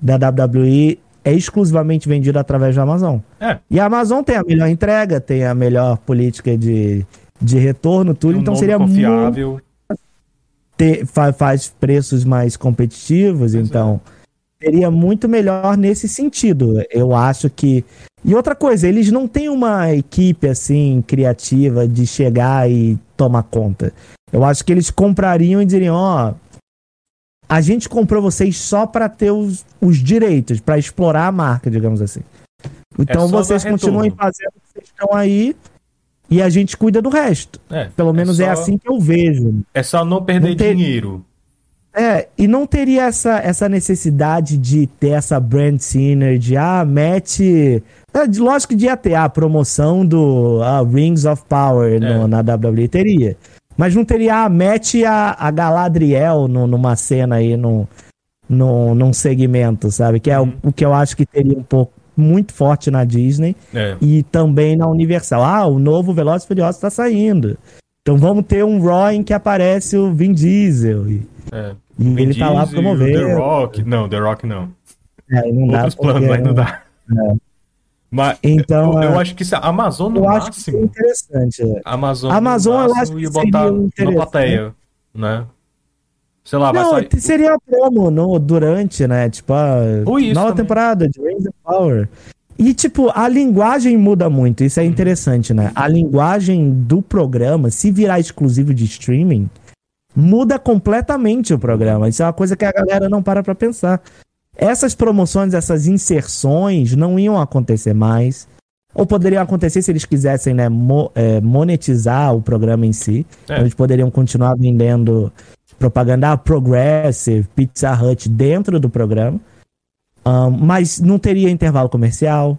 da WWE é exclusivamente vendido através da Amazon. É. E a Amazon tem a melhor entrega, tem a melhor política de, de retorno, tudo, Um então seria muito confiável. ter- fa- faz preços mais competitivos, Pois então seria muito melhor nesse sentido. Eu acho que. E outra coisa, eles não têm uma equipe assim criativa de chegar e tomar conta. Eu acho que eles comprariam e diriam, ó, a gente comprou vocês só para ter os, os direitos, para explorar a marca, digamos assim. Então É vocês continuem fazendo o que vocês estão aí e a gente cuida do resto. É, Pelo menos é, só- assim que eu vejo. É só não perder Não ter- dinheiro. É, e não teria essa, essa necessidade de ter essa brand synergy, ah, mete... É, de- lógico que ia ter a promoção do ah, Rings of Power no- É. na WWE, teria. Mas não teria, ah, mete a, a Galadriel no- numa cena aí, no, no, num segmento, sabe? Que é Uhum. o, o que eu acho que teria um pouco, muito forte na Disney É. e também na Universal. Ah, o novo Velozes e Furiosos tá saindo. Então vamos ter um Raw em que aparece o Vin Diesel. E, É. Vin ele tá lá promovendo. The Rock. Não, The Rock não. É, não dá Outros porque- planos, mas não dá. Mas Então, eu, eu é, acho que se a Amazon no eu acho que máximo. interessante. é. Amazon, Amazon, eu máximo, acho que ia seria botar na plateia, né? Sei lá, vai Não, sair. seria promo no, durante, né? Tipo, a nova também. temporada de Rings of Power. E, tipo, a linguagem muda muito, isso é Uhum. interessante, né? A linguagem do programa, se virar exclusivo de streaming, muda completamente o programa. Isso é uma coisa que a galera não para pra pensar. Essas promoções, essas inserções não iam acontecer mais. Ou poderiam acontecer se eles quisessem né, mo- é, monetizar o programa em si. É. Eles poderiam continuar vendendo propaganda ah, Progressive, Pizza Hut dentro do programa. Ahn, mas não teria intervalo comercial.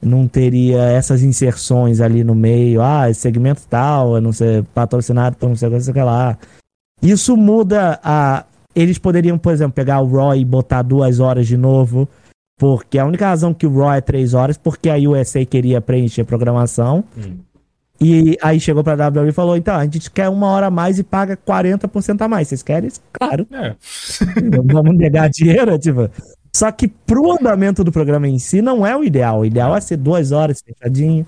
Não teria essas inserções ali no meio. Ah, esse segmento tal, eu não sei, patrocinado por não sei o que lá. Isso muda a. eles poderiam, por exemplo, pegar o Raw e botar duas horas de novo. Porque a única razão que o Raw é três horas, porque a USA queria preencher a programação. Hum. E aí chegou pra WWE e falou: então, a gente quer uma hora a mais e paga 40% a mais. Vocês querem? Claro. É. [laughs] Vamos negar dinheiro, tipo. Só que pro andamento do programa em si não é o ideal. O ideal é ser duas horas fechadinho.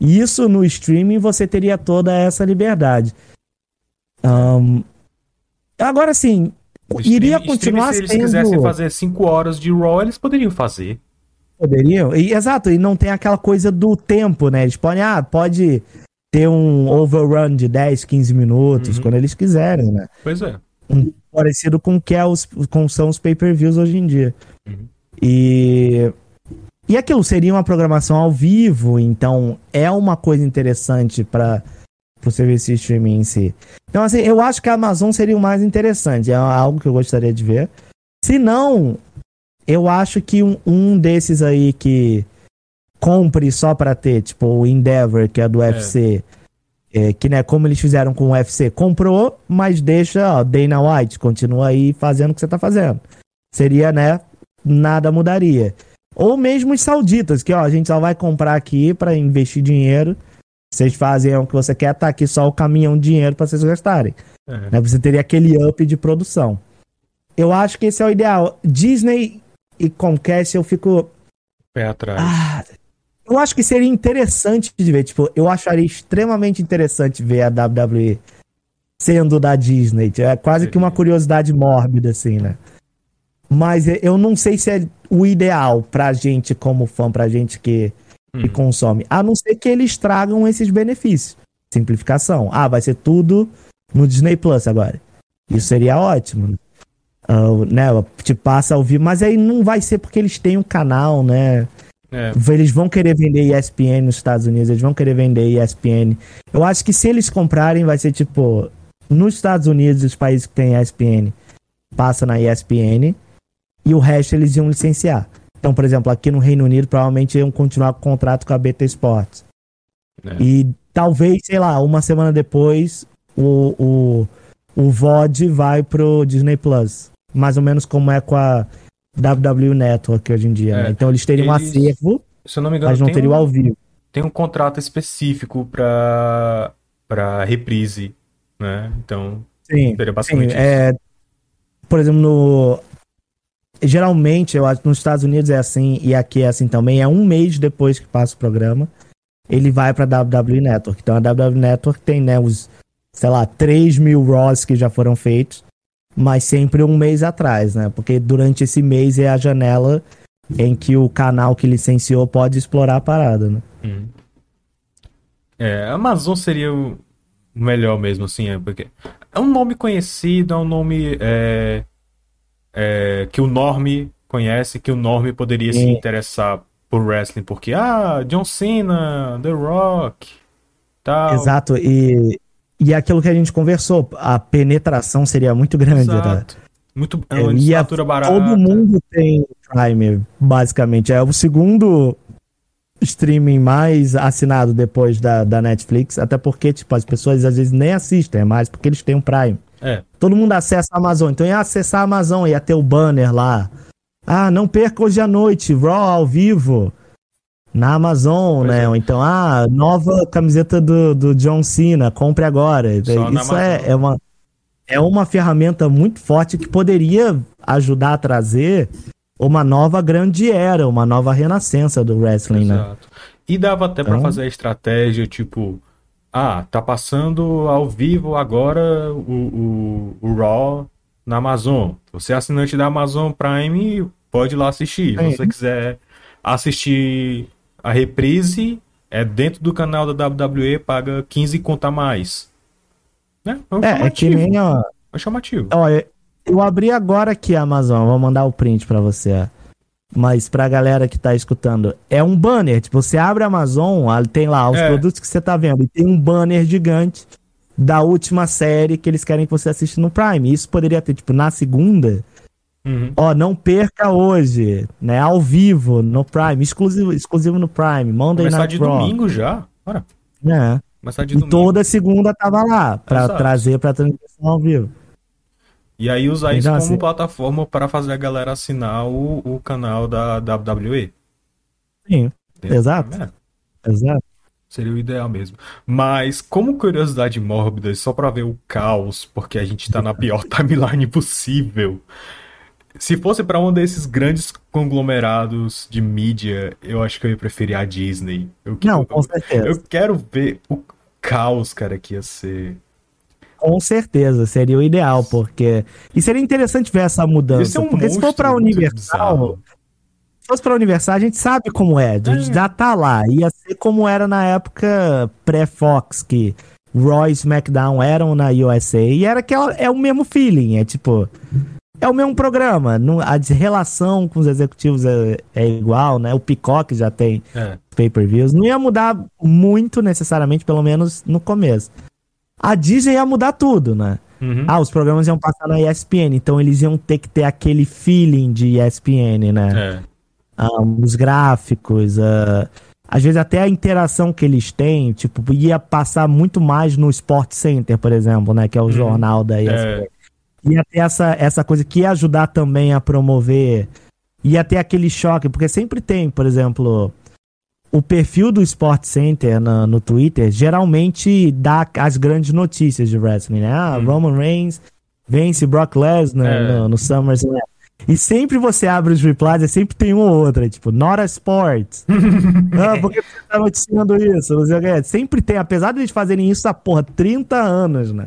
E isso no streaming você teria toda essa liberdade. Ahn, agora sim, iria Streaming- continuar streaming, se eles sendo. quisessem fazer 5 horas de Raw, eles poderiam fazer. Poderiam. E, exato, e não tem aquela coisa do tempo, né? Eles podem, ah, pode ter um overrun de 10, 15 minutos, Uhum. quando eles quiserem, né? Pois é. Parecido com o que é os, com são os pay-per-views hoje em dia. Uhum. E. E aquilo seria uma programação ao vivo, então é uma coisa interessante para o serviço de streaming em si. Então, assim, eu acho que a Amazon seria o mais interessante, é algo que eu gostaria de ver. Se não, eu acho que um, um desses aí que compre só pra ter, tipo o Endeavor, que é do UFC, é, que né, como eles fizeram com o UFC, comprou, mas deixa, ó, Dana White, continua aí fazendo o que você tá fazendo. Seria, né, nada mudaria. Ou mesmo os sauditas, que ó, a gente só vai comprar aqui pra investir dinheiro. Vocês fazem o que você quer, tá aqui só o caminhão de dinheiro pra vocês gastarem. É. Né? Você teria aquele up de produção. Eu acho que esse é o ideal. Disney e Comcast eu fico. Pé atrás. Ah, eu acho que seria interessante de ver. Tipo, eu acharia extremamente interessante ver a WWE sendo da Disney. É quase que uma curiosidade mórbida, assim, né? Mas eu não sei se é o ideal pra gente como fã, pra gente que, que Hum. consome. A não ser que eles tragam esses benefícios. Simplificação. Ah, vai ser tudo no Disney Plus agora. Isso seria ótimo. né? Ah, né, te passa a ouvir, mas aí não vai ser porque eles têm um canal, né? É. Eles vão querer vender ESPN nos Estados Unidos, eles vão querer vender ESPN. Eu acho que se eles comprarem, vai ser tipo, nos Estados Unidos, os países que têm ESPN, passa na ESPN e o resto eles iam licenciar. Então, por exemplo, aqui no Reino Unido, provavelmente iam continuar com o contrato com a BT Sports. É. E talvez, sei lá, uma semana depois, o, o, o VOD vai pro Disney Plus. Mais ou menos como é com a WWE Network hoje em dia. É, né? Então eles teriam um eles- acervo, Se eu não me engano, mas não teriam um, ao vivo. tem um contrato específico pra, pra reprise, né? Então, Sim, seria sim. basicamente isso. É, por exemplo, no. Geralmente, eu acho nos Estados Unidos é assim e aqui é assim também. É um mês depois que passa o programa, ele vai pra WWE Network. Então a WWE Network tem, né, os, sei lá, 3 mil Raws que já foram feitos, mas sempre um mês atrás, né? Porque durante esse mês é a janela em que o canal que licenciou pode explorar a parada, né? Hum. É, Amazon seria o melhor mesmo, assim, é porque é um nome conhecido, é um nome é, é, que o Norme conhece, que o Norme poderia se Sim. interessar por wrestling, porque, ah, John Cena, The Rock, tal. Exato, e, e é aquilo que a gente conversou, a penetração seria muito grande, né? Exato. Muito, é uma e a- assinatura barata. Todo mundo tem Prime, basicamente. É o segundo streaming mais assinado depois da, da Netflix, até porque, tipo, as pessoas às vezes nem assistem, é mais porque eles têm um Prime. É, Todo mundo acessa a Amazon, então ia acessar a Amazon, ia ter o banner lá. Ah, não perca hoje à noite, Raw ao vivo. Na Amazon, Pois né? é. Ou então, ah, nova camiseta do, do John Cena, compre agora. Só Isso é, é, uma, é uma ferramenta muito forte que poderia ajudar a trazer uma nova grande era, uma nova renascença do wrestling, né? exato. E dava até pra Então- fazer a estratégia, tipo, ah, tá passando ao vivo agora o, o, o Raw na Amazon. Você é assinante da Amazon Prime, pode ir lá assistir. Se você quiser assistir a reprise, é dentro do canal da WWE, paga 15 conta a mais. Né? É um É, é que chamativo. nem, ó, É chamativo. Olha, eu abri agora aqui a Amazon, vou mandar o print pra você. Mas pra galera que tá escutando, é um banner. Tipo, você abre a Amazon, tem lá os É. produtos que você tá vendo, e tem um banner gigante da última série que eles querem que você assista no Prime. Isso poderia ter, tipo, na segunda, Uhum. ó, não perca hoje, né? Ao vivo, no Prime, exclusivo, exclusivo no Prime, Monday Começar Night de domingo já. Bora. Começar de E domingo. toda segunda tava lá, pra Exato. trazer pra transmissão ao vivo. E aí usar isso como plataforma para fazer a galera assinar o, o canal da WWE. Sim, Exato. É, exato. seria o ideal mesmo. Mas, como curiosidade mórbida, só pra ver o caos, porque a gente tá na pior [laughs] timeline possível. Se fosse pra um desses grandes conglomerados de mídia, eu acho que eu ia preferir a Disney. Eu, Não, eu- com certeza. eu quero ver o caos, cara, que ia ser. Com certeza, seria o ideal, porque. E seria interessante ver essa mudança. ser um porque se for pra Universal, se fosse pra Universal, a gente sabe como é. A gente É. já tá lá. Ia ser como era na época pré-Fox, que Raw e SmackDown eram na USA. E era aquela. É o mesmo feeling. É tipo. É o mesmo programa. a relação com os executivos é, é igual, né? O Peacock já tem É. pay-per-views. Não ia mudar muito necessariamente, pelo menos no começo. A Disney ia mudar tudo, né? Uhum. Ah, os programas iam passar na ESPN, então eles iam ter que ter aquele feeling de ESPN, né? É. Ah, os gráficos, ah, às vezes até a interação que eles têm, tipo, ia passar muito mais no Sport Center, por exemplo, né? Que é o jornal da ESPN. Ia ter essa, essa coisa que ia ajudar também a promover. Ia ter aquele choque, porque sempre tem, por exemplo, o perfil do Sport Center na- no Twitter geralmente dá as grandes notícias de wrestling, né? Ah, Hum. Roman Reigns vence Brock Lesnar É. no, no SummerSlam. E sempre você abre os replies e sempre tem uma ou outra, tipo, Not a Sports. [laughs] ah, por que você tá noticiando isso? Não sei o quê. Sempre tem, apesar de eles fazerem isso há, porra, 30 anos, né?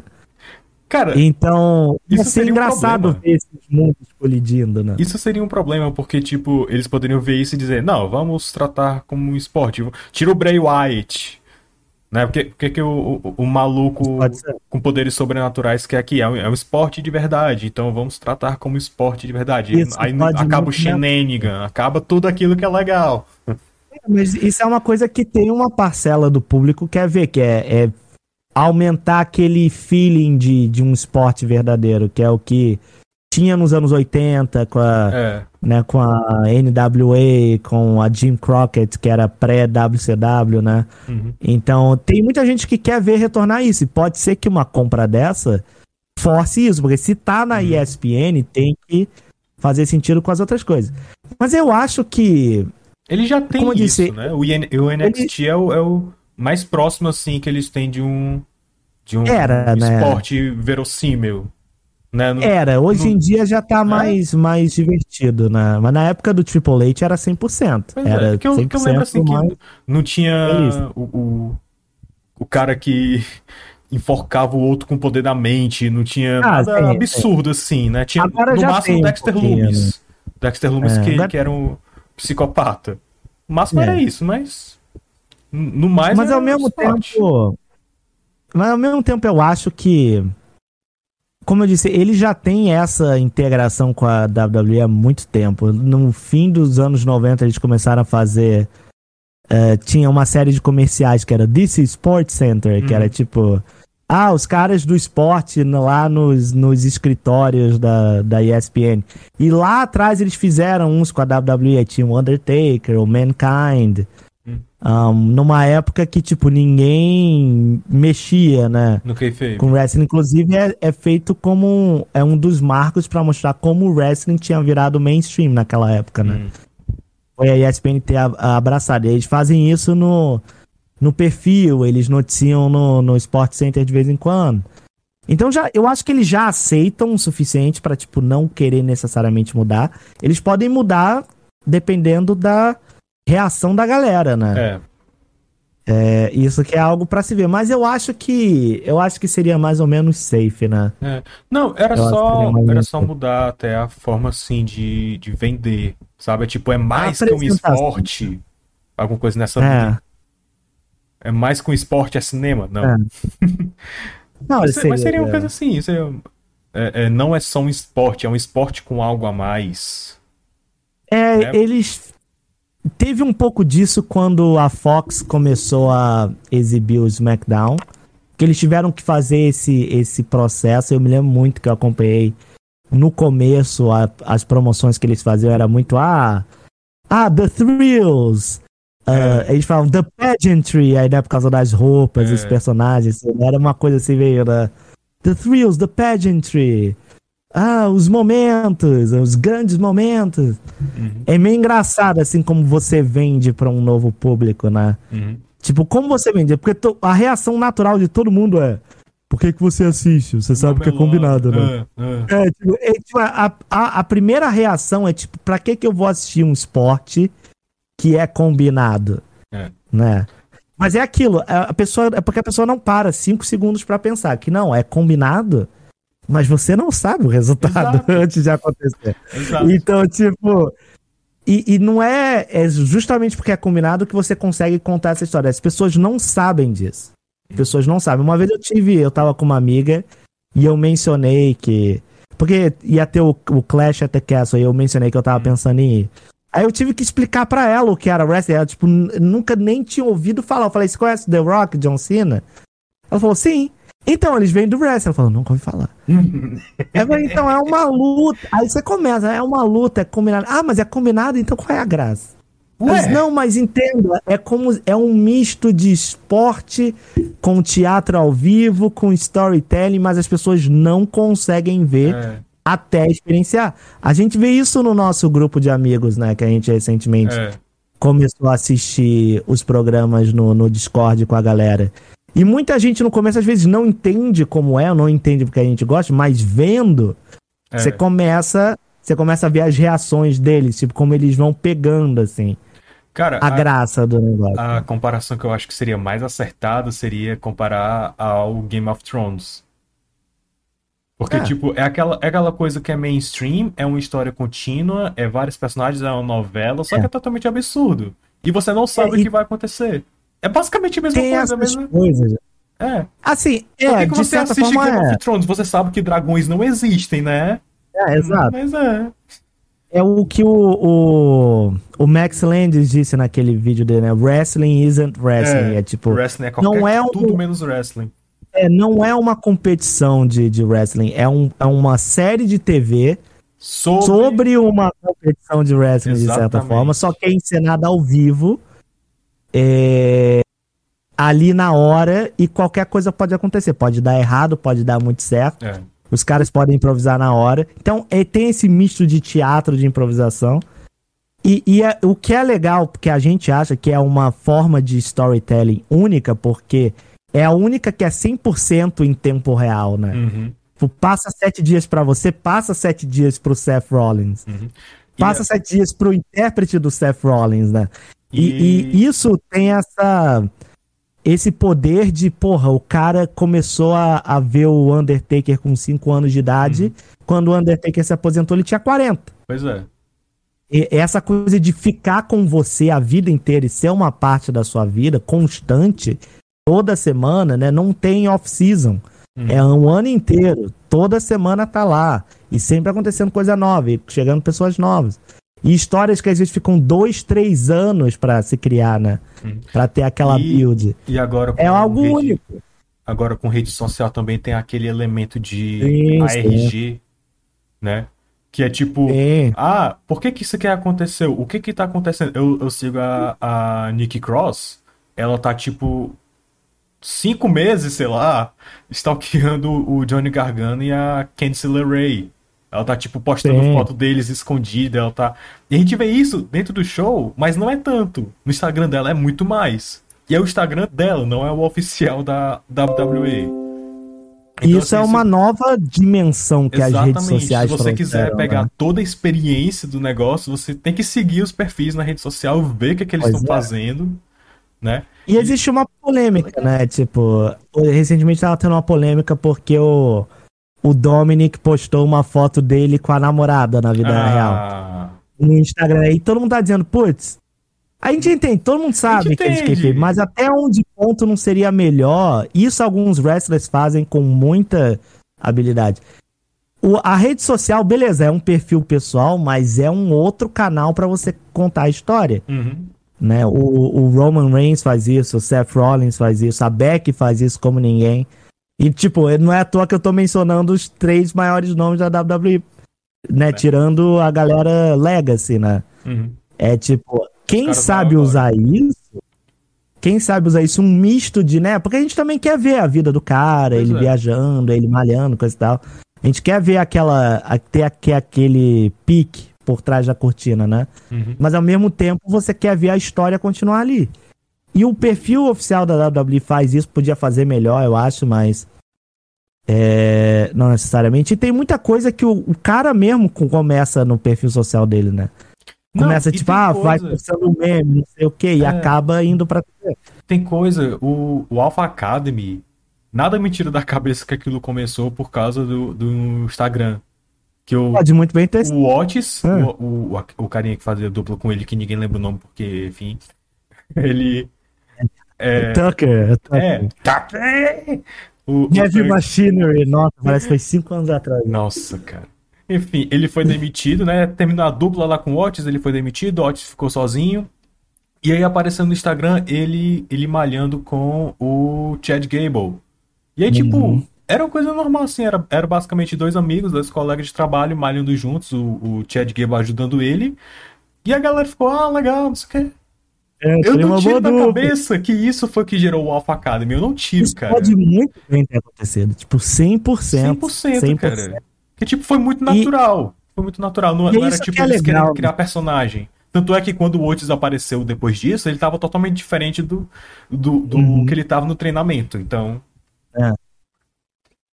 Cara, Então, Isso ia ser seria um engraçado problema. ver esses mundos colidindo, né? Isso seria um problema, porque, tipo, eles poderiam ver isso e dizer, não, vamos tratar como um esporte. Tira o Bray Wyatt. Né? Porque, porque que o, o, o maluco com poderes sobrenaturais quer aqui? É um, é um esporte de verdade, então vamos tratar como esporte de verdade. Isso, Aí acaba o shenanigan, acaba tudo aquilo que é legal. Mas isso é uma coisa que tem uma parcela do público que quer ver, que é, é aumentar aquele feeling de, de um esporte verdadeiro, que é o que tinha nos anos 80 com a, É, né, com a NWA, com a Jim Crockett, que era pré-WCW, né? uhum. Então, tem muita gente que quer ver retornar isso. E pode ser que uma compra dessa force isso, porque se tá na ESPN, tem que fazer sentido com as outras coisas. Mas eu acho que. Ele já tem isso, disse, né? O, IN o NXT é, o, é o mais próximo, assim, que eles têm de um, de um Era, né? esporte verossímil. Né? No- Era, hoje no- em dia já tá mais, mais divertido, né? Mas na época do Triple H era 100%. Pois é, era que eu, que eu lembro assim mais- que não tinha feliz. o, o, o cara que [laughs] enforcava o outro com o poder da mente, não tinha Ah, nada sim, absurdo assim, né? Tinha Agora no máximo o um Dexter pouquinho, Loomis. Dexter Loomis É, que, agora- que era um psicopata. O máximo É. era isso, mas no mais Mas era ao mesmo esporte. tempo. Mas ao mesmo tempo eu acho que. Como eu disse, ele já tem essa integração com a WWE há muito tempo. No fim dos anos 90, eles começaram a fazer. eh, tinha uma série de comerciais que era This is Sports Center, que Uhum. era tipo. Ah, os caras do esporte lá nos, nos escritórios da, da ESPN. E lá atrás eles fizeram uns com a WWE. Tinha o Undertaker, o Mankind. Um, numa época que, tipo, ninguém mexia, né? No kayfabe. Com wrestling, inclusive, é, é feito como um, é um dos marcos pra mostrar como o wrestling tinha virado mainstream naquela época, né? Hum. Foi a ESPN ter abraçado. E eles fazem isso no, no perfil, eles noticiam no, no Sport Center de vez em quando. Então já, eu acho que eles já aceitam o suficiente pra tipo não querer necessariamente mudar. Eles podem mudar dependendo da reação da galera, né? É. É, isso que é algo pra se ver, mas eu acho que eu acho que seria mais ou menos safe, né? É. Não, era Eu só, era só mudar até a forma assim de, de vender, sabe? Tipo, é mais que um esporte. Alguma coisa nessa É. É mais que um esporte, é cinema? Não. É. [laughs] Não, Mas, seria, mas seria uma coisa assim, seria, é, é, não é só um esporte, é um esporte com algo a mais. É, né? eles teve um pouco disso quando a Fox começou a exibir o SmackDown, que eles tiveram que fazer esse esse processo. Eu me lembro muito que eu acompanhei no começo a- as promoções que eles faziam era muito ah, ah, the thrills. Ah, Eles falavam the pageantry, aí né, por causa das roupas, É. os personagens, era uma coisa assim meio da the thrills, the pageantry. Ah, os momentos, os grandes momentos. Uhum. É meio engraçado, assim, como você vende para um novo público, né? Uhum. Tipo, como você vende? Porque a reação natural de todo mundo é. Por que, que você assiste? Você sabe que é combinado, né? É, é. é, tipo, é tipo, a, a, a, primeira reação é tipo, pra que, que eu vou assistir um esporte que é combinado? É. Né? Mas é aquilo, é, a pessoa, é porque a pessoa não para cinco segundos para pensar que não, é combinado, mas você não sabe o resultado Exato. [laughs] antes de acontecer. Exato. Então, tipo, e, e, não é, é justamente porque é combinado que você consegue contar essa história. As pessoas não sabem disso. As pessoas não sabem. Uma vez eu tive, eu tava com uma amiga e eu mencionei que. Porque ia ter o, o Clash at the Castle e eu mencionei que eu tava hum. pensando em ir. Aí eu tive que explicar para ela o que era wrestling. Ela, tipo, nunca nem tinha ouvido falar. Eu falei, você conhece The Rock, John Cena? Ela falou, sim. Então, eles vêm do wrestling. Falou, nunca ouvi falar. [laughs] é, então, é uma luta. Aí você começa, é uma luta, é combinado. Ah, mas é combinado, então qual é a graça? Mas não, mas entenda, é como é um misto de esporte com teatro ao vivo, com storytelling, mas as pessoas não conseguem ver é. até experienciar. A gente vê isso no nosso grupo de amigos, né, que a gente recentemente é. começou a assistir os programas no, no Discord com a galera. E muita gente no começo às vezes não entende como é, não entende porque a gente gosta, mas vendo, é. você começa, você começa a ver as reações deles, tipo como eles vão pegando assim. Cara, a, a graça do negócio. A comparação que eu acho que seria mais acertada seria comparar ao Game of Thrones. Porque, é. tipo, é aquela, é aquela coisa que é mainstream, é uma história contínua, é vários personagens, é uma novela, só é. que é totalmente absurdo. E você não sabe é, o que vai acontecer. É basicamente a mesma coisa, mesmo. Coisas. É. Assim, é, Por que, que você assiste forma, Game of é. Thrones? Você sabe que dragões não existem, né? É, exato. Mas é. É o que o, o, o Max Landis disse naquele vídeo dele, né? Wrestling isn't wrestling. É, é tipo. Wrestling é qualquer, não é um, tudo menos wrestling. É, não é uma competição de, de wrestling. É, um, é uma série de TV sobre, sobre uma competição de wrestling, Exatamente. de certa forma. Só que é encenada ao vivo. É, ali na hora e qualquer coisa pode acontecer. Pode dar errado, pode dar muito certo. É. Os caras podem improvisar na hora. Então, é, tem esse misto de teatro de improvisação. E, e é, o que é legal, porque a gente acha que é uma forma de storytelling única, porque é a única que é 100% em tempo real, né? Uhum. Tipo, passa sete dias para você, passa sete dias pro Seth Rollins. Uhum. Passa é... sete dias pro intérprete do Seth Rollins, né? E, e... e isso tem essa esse poder de, porra, o cara começou a, a ver o Undertaker com 5 anos de idade. Uhum. Quando o Undertaker se aposentou, ele tinha 40. Pois é. E essa coisa de ficar com você a vida inteira e ser uma parte da sua vida, constante, toda semana, né? Não tem off-season. Uhum. É um ano inteiro. Toda semana tá lá. E sempre acontecendo coisa nova, e chegando pessoas novas. E histórias que às vezes ficam dois, três anos para se criar, né? Hum. Para ter aquela e, build. E agora é algo rede, único. Agora com rede social também tem aquele elemento de ARG, né? Que é tipo, ah, por que que isso aqui aconteceu? O que que tá acontecendo? Eu, eu sigo a, a Nikki Cross, ela tá tipo cinco meses, sei lá, stalkeando o Johnny Gargano e a Candice LeRae. Ela tá, tipo, postando Sim. foto deles escondida, ela tá... E a gente vê isso dentro do show, mas não é tanto. No Instagram dela é muito mais. E é o Instagram dela, não é o oficial da WWE. Então, isso assim, é uma se... nova dimensão que Exatamente. as redes sociais Se você quiser pegar né? toda a experiência do negócio, você tem que seguir os perfis na rede social, ver o que, é que eles estão é. fazendo, né? E, e existe uma polêmica, né? Tipo, recentemente tava tendo uma polêmica porque o o Dominic postou uma foto dele com a namorada na vida ah. real. No Instagram. E todo mundo tá dizendo, putz, a gente entende, todo mundo sabe que querem, mas até onde ponto não seria melhor? Isso alguns wrestlers fazem com muita habilidade. O, a rede social, beleza, é um perfil pessoal, mas é um outro canal para você contar a história. Uhum. Né? O, o, Roman Reigns faz isso, o Seth Rollins faz isso, a Beck faz isso como ninguém. E, tipo, não é à toa que eu tô mencionando os três maiores nomes da WWE, né? É. Tirando a galera Legacy, né? Uhum. É tipo, quem sabe usar isso, quem sabe usar isso, um misto de, né? Porque a gente também quer ver a vida do cara, pois ele é. viajando, ele malhando, coisa e tal. A gente quer ver aquela. ter aquele pique por trás da cortina, né? Uhum. Mas ao mesmo tempo você quer ver a história continuar ali. E o perfil oficial da WWE faz isso, podia fazer melhor, eu acho, mas. É, não necessariamente. E tem muita coisa que o, o, cara mesmo começa no perfil social dele, né? Começa não, tipo, ah, coisa... vai postando meme, não sei o que, é. e acaba indo pra. Tem coisa, o, o Alpha Academy, nada me tira da cabeça que aquilo começou por causa do, do Instagram. Que o, Pode muito bem ter O Otis, é. o, o, o, carinha que fazia dupla com ele, que ninguém lembra o nome, porque, enfim. [laughs] Ele. É, Tucker. É, Tucker. O, Heavy Machinery, nossa, parece que foi cinco anos atrás. Nossa, cara. Enfim, ele foi demitido, né? Terminou a dupla lá com o Otis, ele foi demitido, o Otis ficou sozinho. E aí apareceu no Instagram ele, ele malhando com o Chad Gable. E aí, tipo, uhum. era uma coisa normal, assim, era, era basicamente dois amigos, dois colegas de trabalho malhando juntos, o, o Chad Gable ajudando ele. E a galera ficou, ah, legal, não sei o quê. É, eu não tiro da dupla. cabeça que isso foi que gerou o Alpha Academy. Eu não tiro, isso cara. Pode muito bem ter acontecido. Tipo, 100%. 100%, 100%. cara. Que, tipo, foi muito natural. E... Foi muito natural. Não, não era, tipo, é eles legal, querendo criar né? personagem. Tanto é que quando o Otis apareceu depois disso, ele tava totalmente diferente do, do, do uhum. que ele tava no treinamento. Então. É.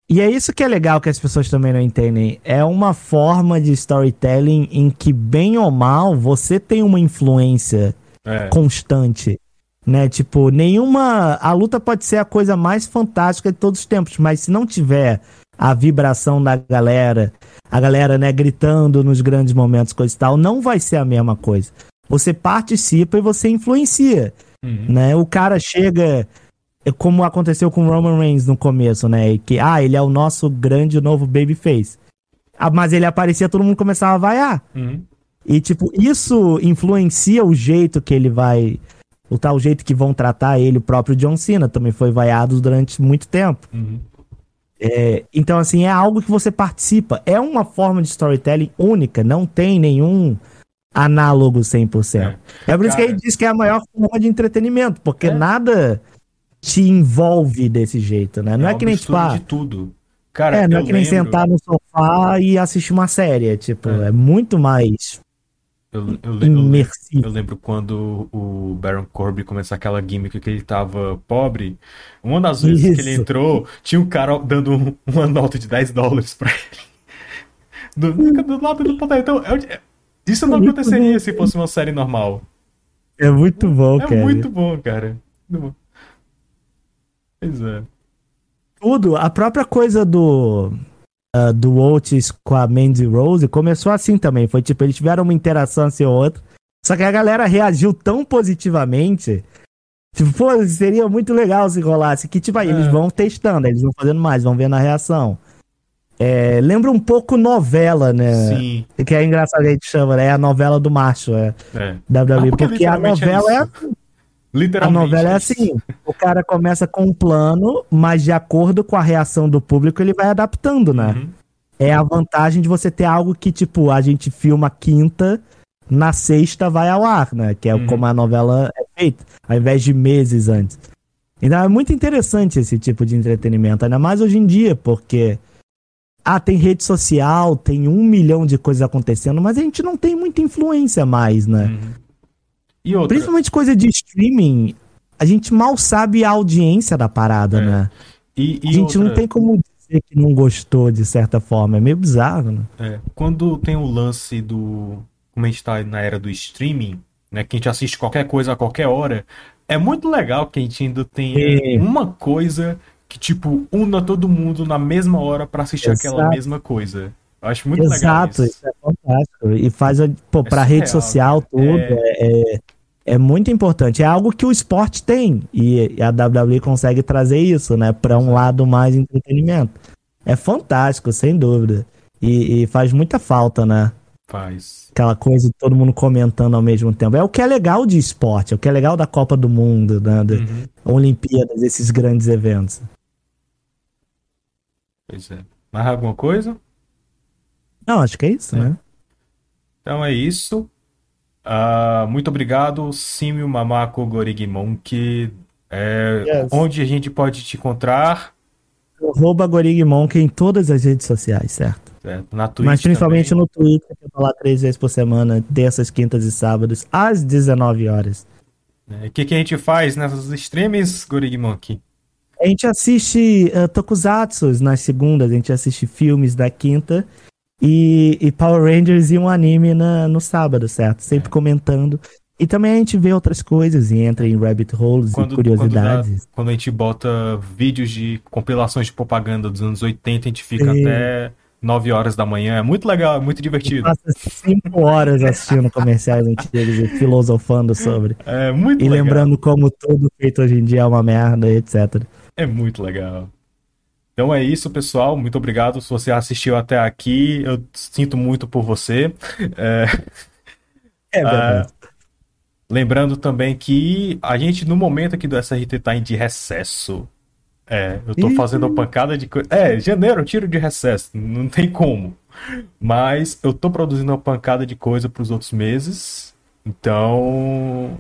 E é isso que é legal que as pessoas também não entendem. É uma forma de storytelling em que, bem ou mal, você tem uma influência é. constante. Né? Tipo, nenhuma. A luta pode ser a coisa mais fantástica de todos os tempos, mas se não tiver a vibração da galera, a galera, né, gritando nos grandes momentos, coisa e tal, não vai ser a mesma coisa. Você participa e você influencia. Uhum. Né? O cara chega. É como aconteceu com o Roman Reigns no começo, né? Que, ah, ele é o nosso grande novo babyface. Ah, mas ele aparecia, todo mundo começava a vaiar. Uhum. E, tipo, isso influencia o jeito que ele vai. O tal jeito que vão tratar ele, o próprio John Cena também foi vaiado durante muito tempo. Uhum. É, então, assim, é algo que você participa. É uma forma de storytelling única, não tem nenhum análogo 100%. É, é por isso Cara... que ele diz que é a maior forma de entretenimento, porque é. nada te envolve desse jeito, né? Não é, é que nem tipo. Ah, de tudo. Cara, é, não é que nem lembro... sentar no sofá e assistir uma série. É, tipo, é, é muito mais eu, eu, Imersivo. Eu, eu, lembro quando o Baron Corbin começou aquela gimmick que ele tava pobre. Uma das vezes Isso. que ele entrou, tinha um cara dando um, uma nota de 10 dólares pra ele. [laughs] Do, do lado do poder. Então, eu, isso não é aconteceria bom, se fosse uma série normal. É muito bom, é cara. É muito bom, cara. Muito bom. Pois é. Tudo. A própria coisa do uh, do Otis com a Mandy Rose começou assim também. Foi tipo, eles tiveram uma interação assim ou outra. Só que a galera reagiu tão positivamente. Tipo, pô, seria muito legal se rolasse. Que, tipo, aí é. eles vão testando, eles vão fazendo mais, vão vendo a reação. É, lembra um pouco novela, né? Sim. Que é engraçado que a gente chama, né? É a novela do macho, é. é. WWE. Ah, porque, porque a novela é, é Literalmente. A novela é assim: o cara começa com um plano, mas de acordo com a reação do público, ele vai adaptando, né? Uhum. É a vantagem de você ter algo que, tipo, a gente filma quinta, na sexta vai ao ar, né? Que é uhum. como a novela é feita, ao invés de meses antes. Então é muito interessante esse tipo de entretenimento, ainda mais hoje em dia, porque. Ah, tem rede social, tem um milhão de coisas acontecendo, mas a gente não tem muita influência mais, né? Uhum. E outra... Principalmente coisa de streaming, a gente mal sabe a audiência da parada, é. né? E, e a gente outra... não tem como dizer que não gostou de certa forma, é meio bizarro, né? É. Quando tem o lance do. Como a gente tá na era do streaming, né? Que a gente assiste qualquer coisa a qualquer hora. É muito legal que a gente ainda tenha é. uma coisa que, tipo, una todo mundo na mesma hora para assistir Exato. aquela mesma coisa. Eu acho muito Exato, legal isso. isso é fantástico. E faz, pô, é pra surreal, rede social, tudo, é, é é muito importante. É algo que o esporte tem e a WWE consegue trazer isso, né, para um lado mais entretenimento. É fantástico, sem dúvida. E, e, faz muita falta, né? Faz. Aquela coisa de todo mundo comentando ao mesmo tempo. É o que é legal de esporte, é o que é legal da Copa do Mundo, né, da uhum. Olimpíadas, esses grandes eventos. Pois é. Mais alguma coisa? Não, acho que é isso, é. né? Então é isso. Uh, muito obrigado, Simio Mamako Gorigimon, que é, yes. onde a gente pode te encontrar? Arroba Gorigmonk em todas as redes sociais, certo? certo. Na Twitch Mas principalmente também. no Twitter, que eu tô lá três vezes por semana, terças, quintas e sábados, às 19 horas. O que, que a gente faz nessas streams, Gorig Monkey? A gente assiste uh, Tokusatsu nas segundas, a gente assiste filmes da quinta e, e Power Rangers e um anime na, no sábado, certo? Sempre É. comentando. E também a gente vê outras coisas e entra em rabbit holes Quando- e curiosidades. Quando, dá- quando a gente bota vídeos de compilações de propaganda dos anos 80, a gente fica Sim. até 9 horas da manhã. É muito legal, é muito divertido. Passa cinco horas assistindo comerciais antigos e filosofando sobre. É muito E legal. lembrando como tudo feito hoje em dia é uma merda, etc. É muito legal. Então é isso, pessoal. Muito obrigado se você assistiu até aqui. Eu sinto muito por você. É, É verdade. lembrando também que a gente, no momento aqui do SRT, tá em de recesso. É, eu tô fazendo uma pancada de coisa. É, janeiro tiro de recesso, não tem como. Mas eu tô produzindo uma pancada de coisa pros outros meses. Então.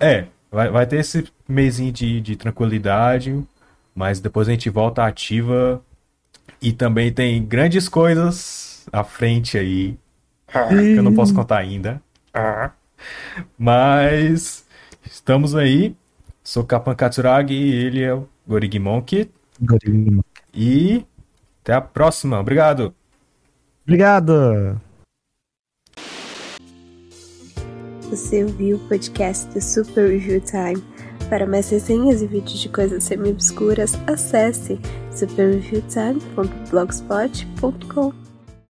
É, vai, vai ter esse mesinho de, de tranquilidade. Mas depois a gente volta ativa. E também tem grandes coisas à frente aí. Que eu não posso contar ainda. Mas estamos aí. Sou Kapan Katsuragi e ele é o Gorigi Monkey. Gorigmonk. E até a próxima. Obrigado. Obrigado! Você ouviu o podcast do Super Review Time. Para mais resenhas e vídeos de coisas semi-obscuras, acesse superreviewtime.blogspot.com.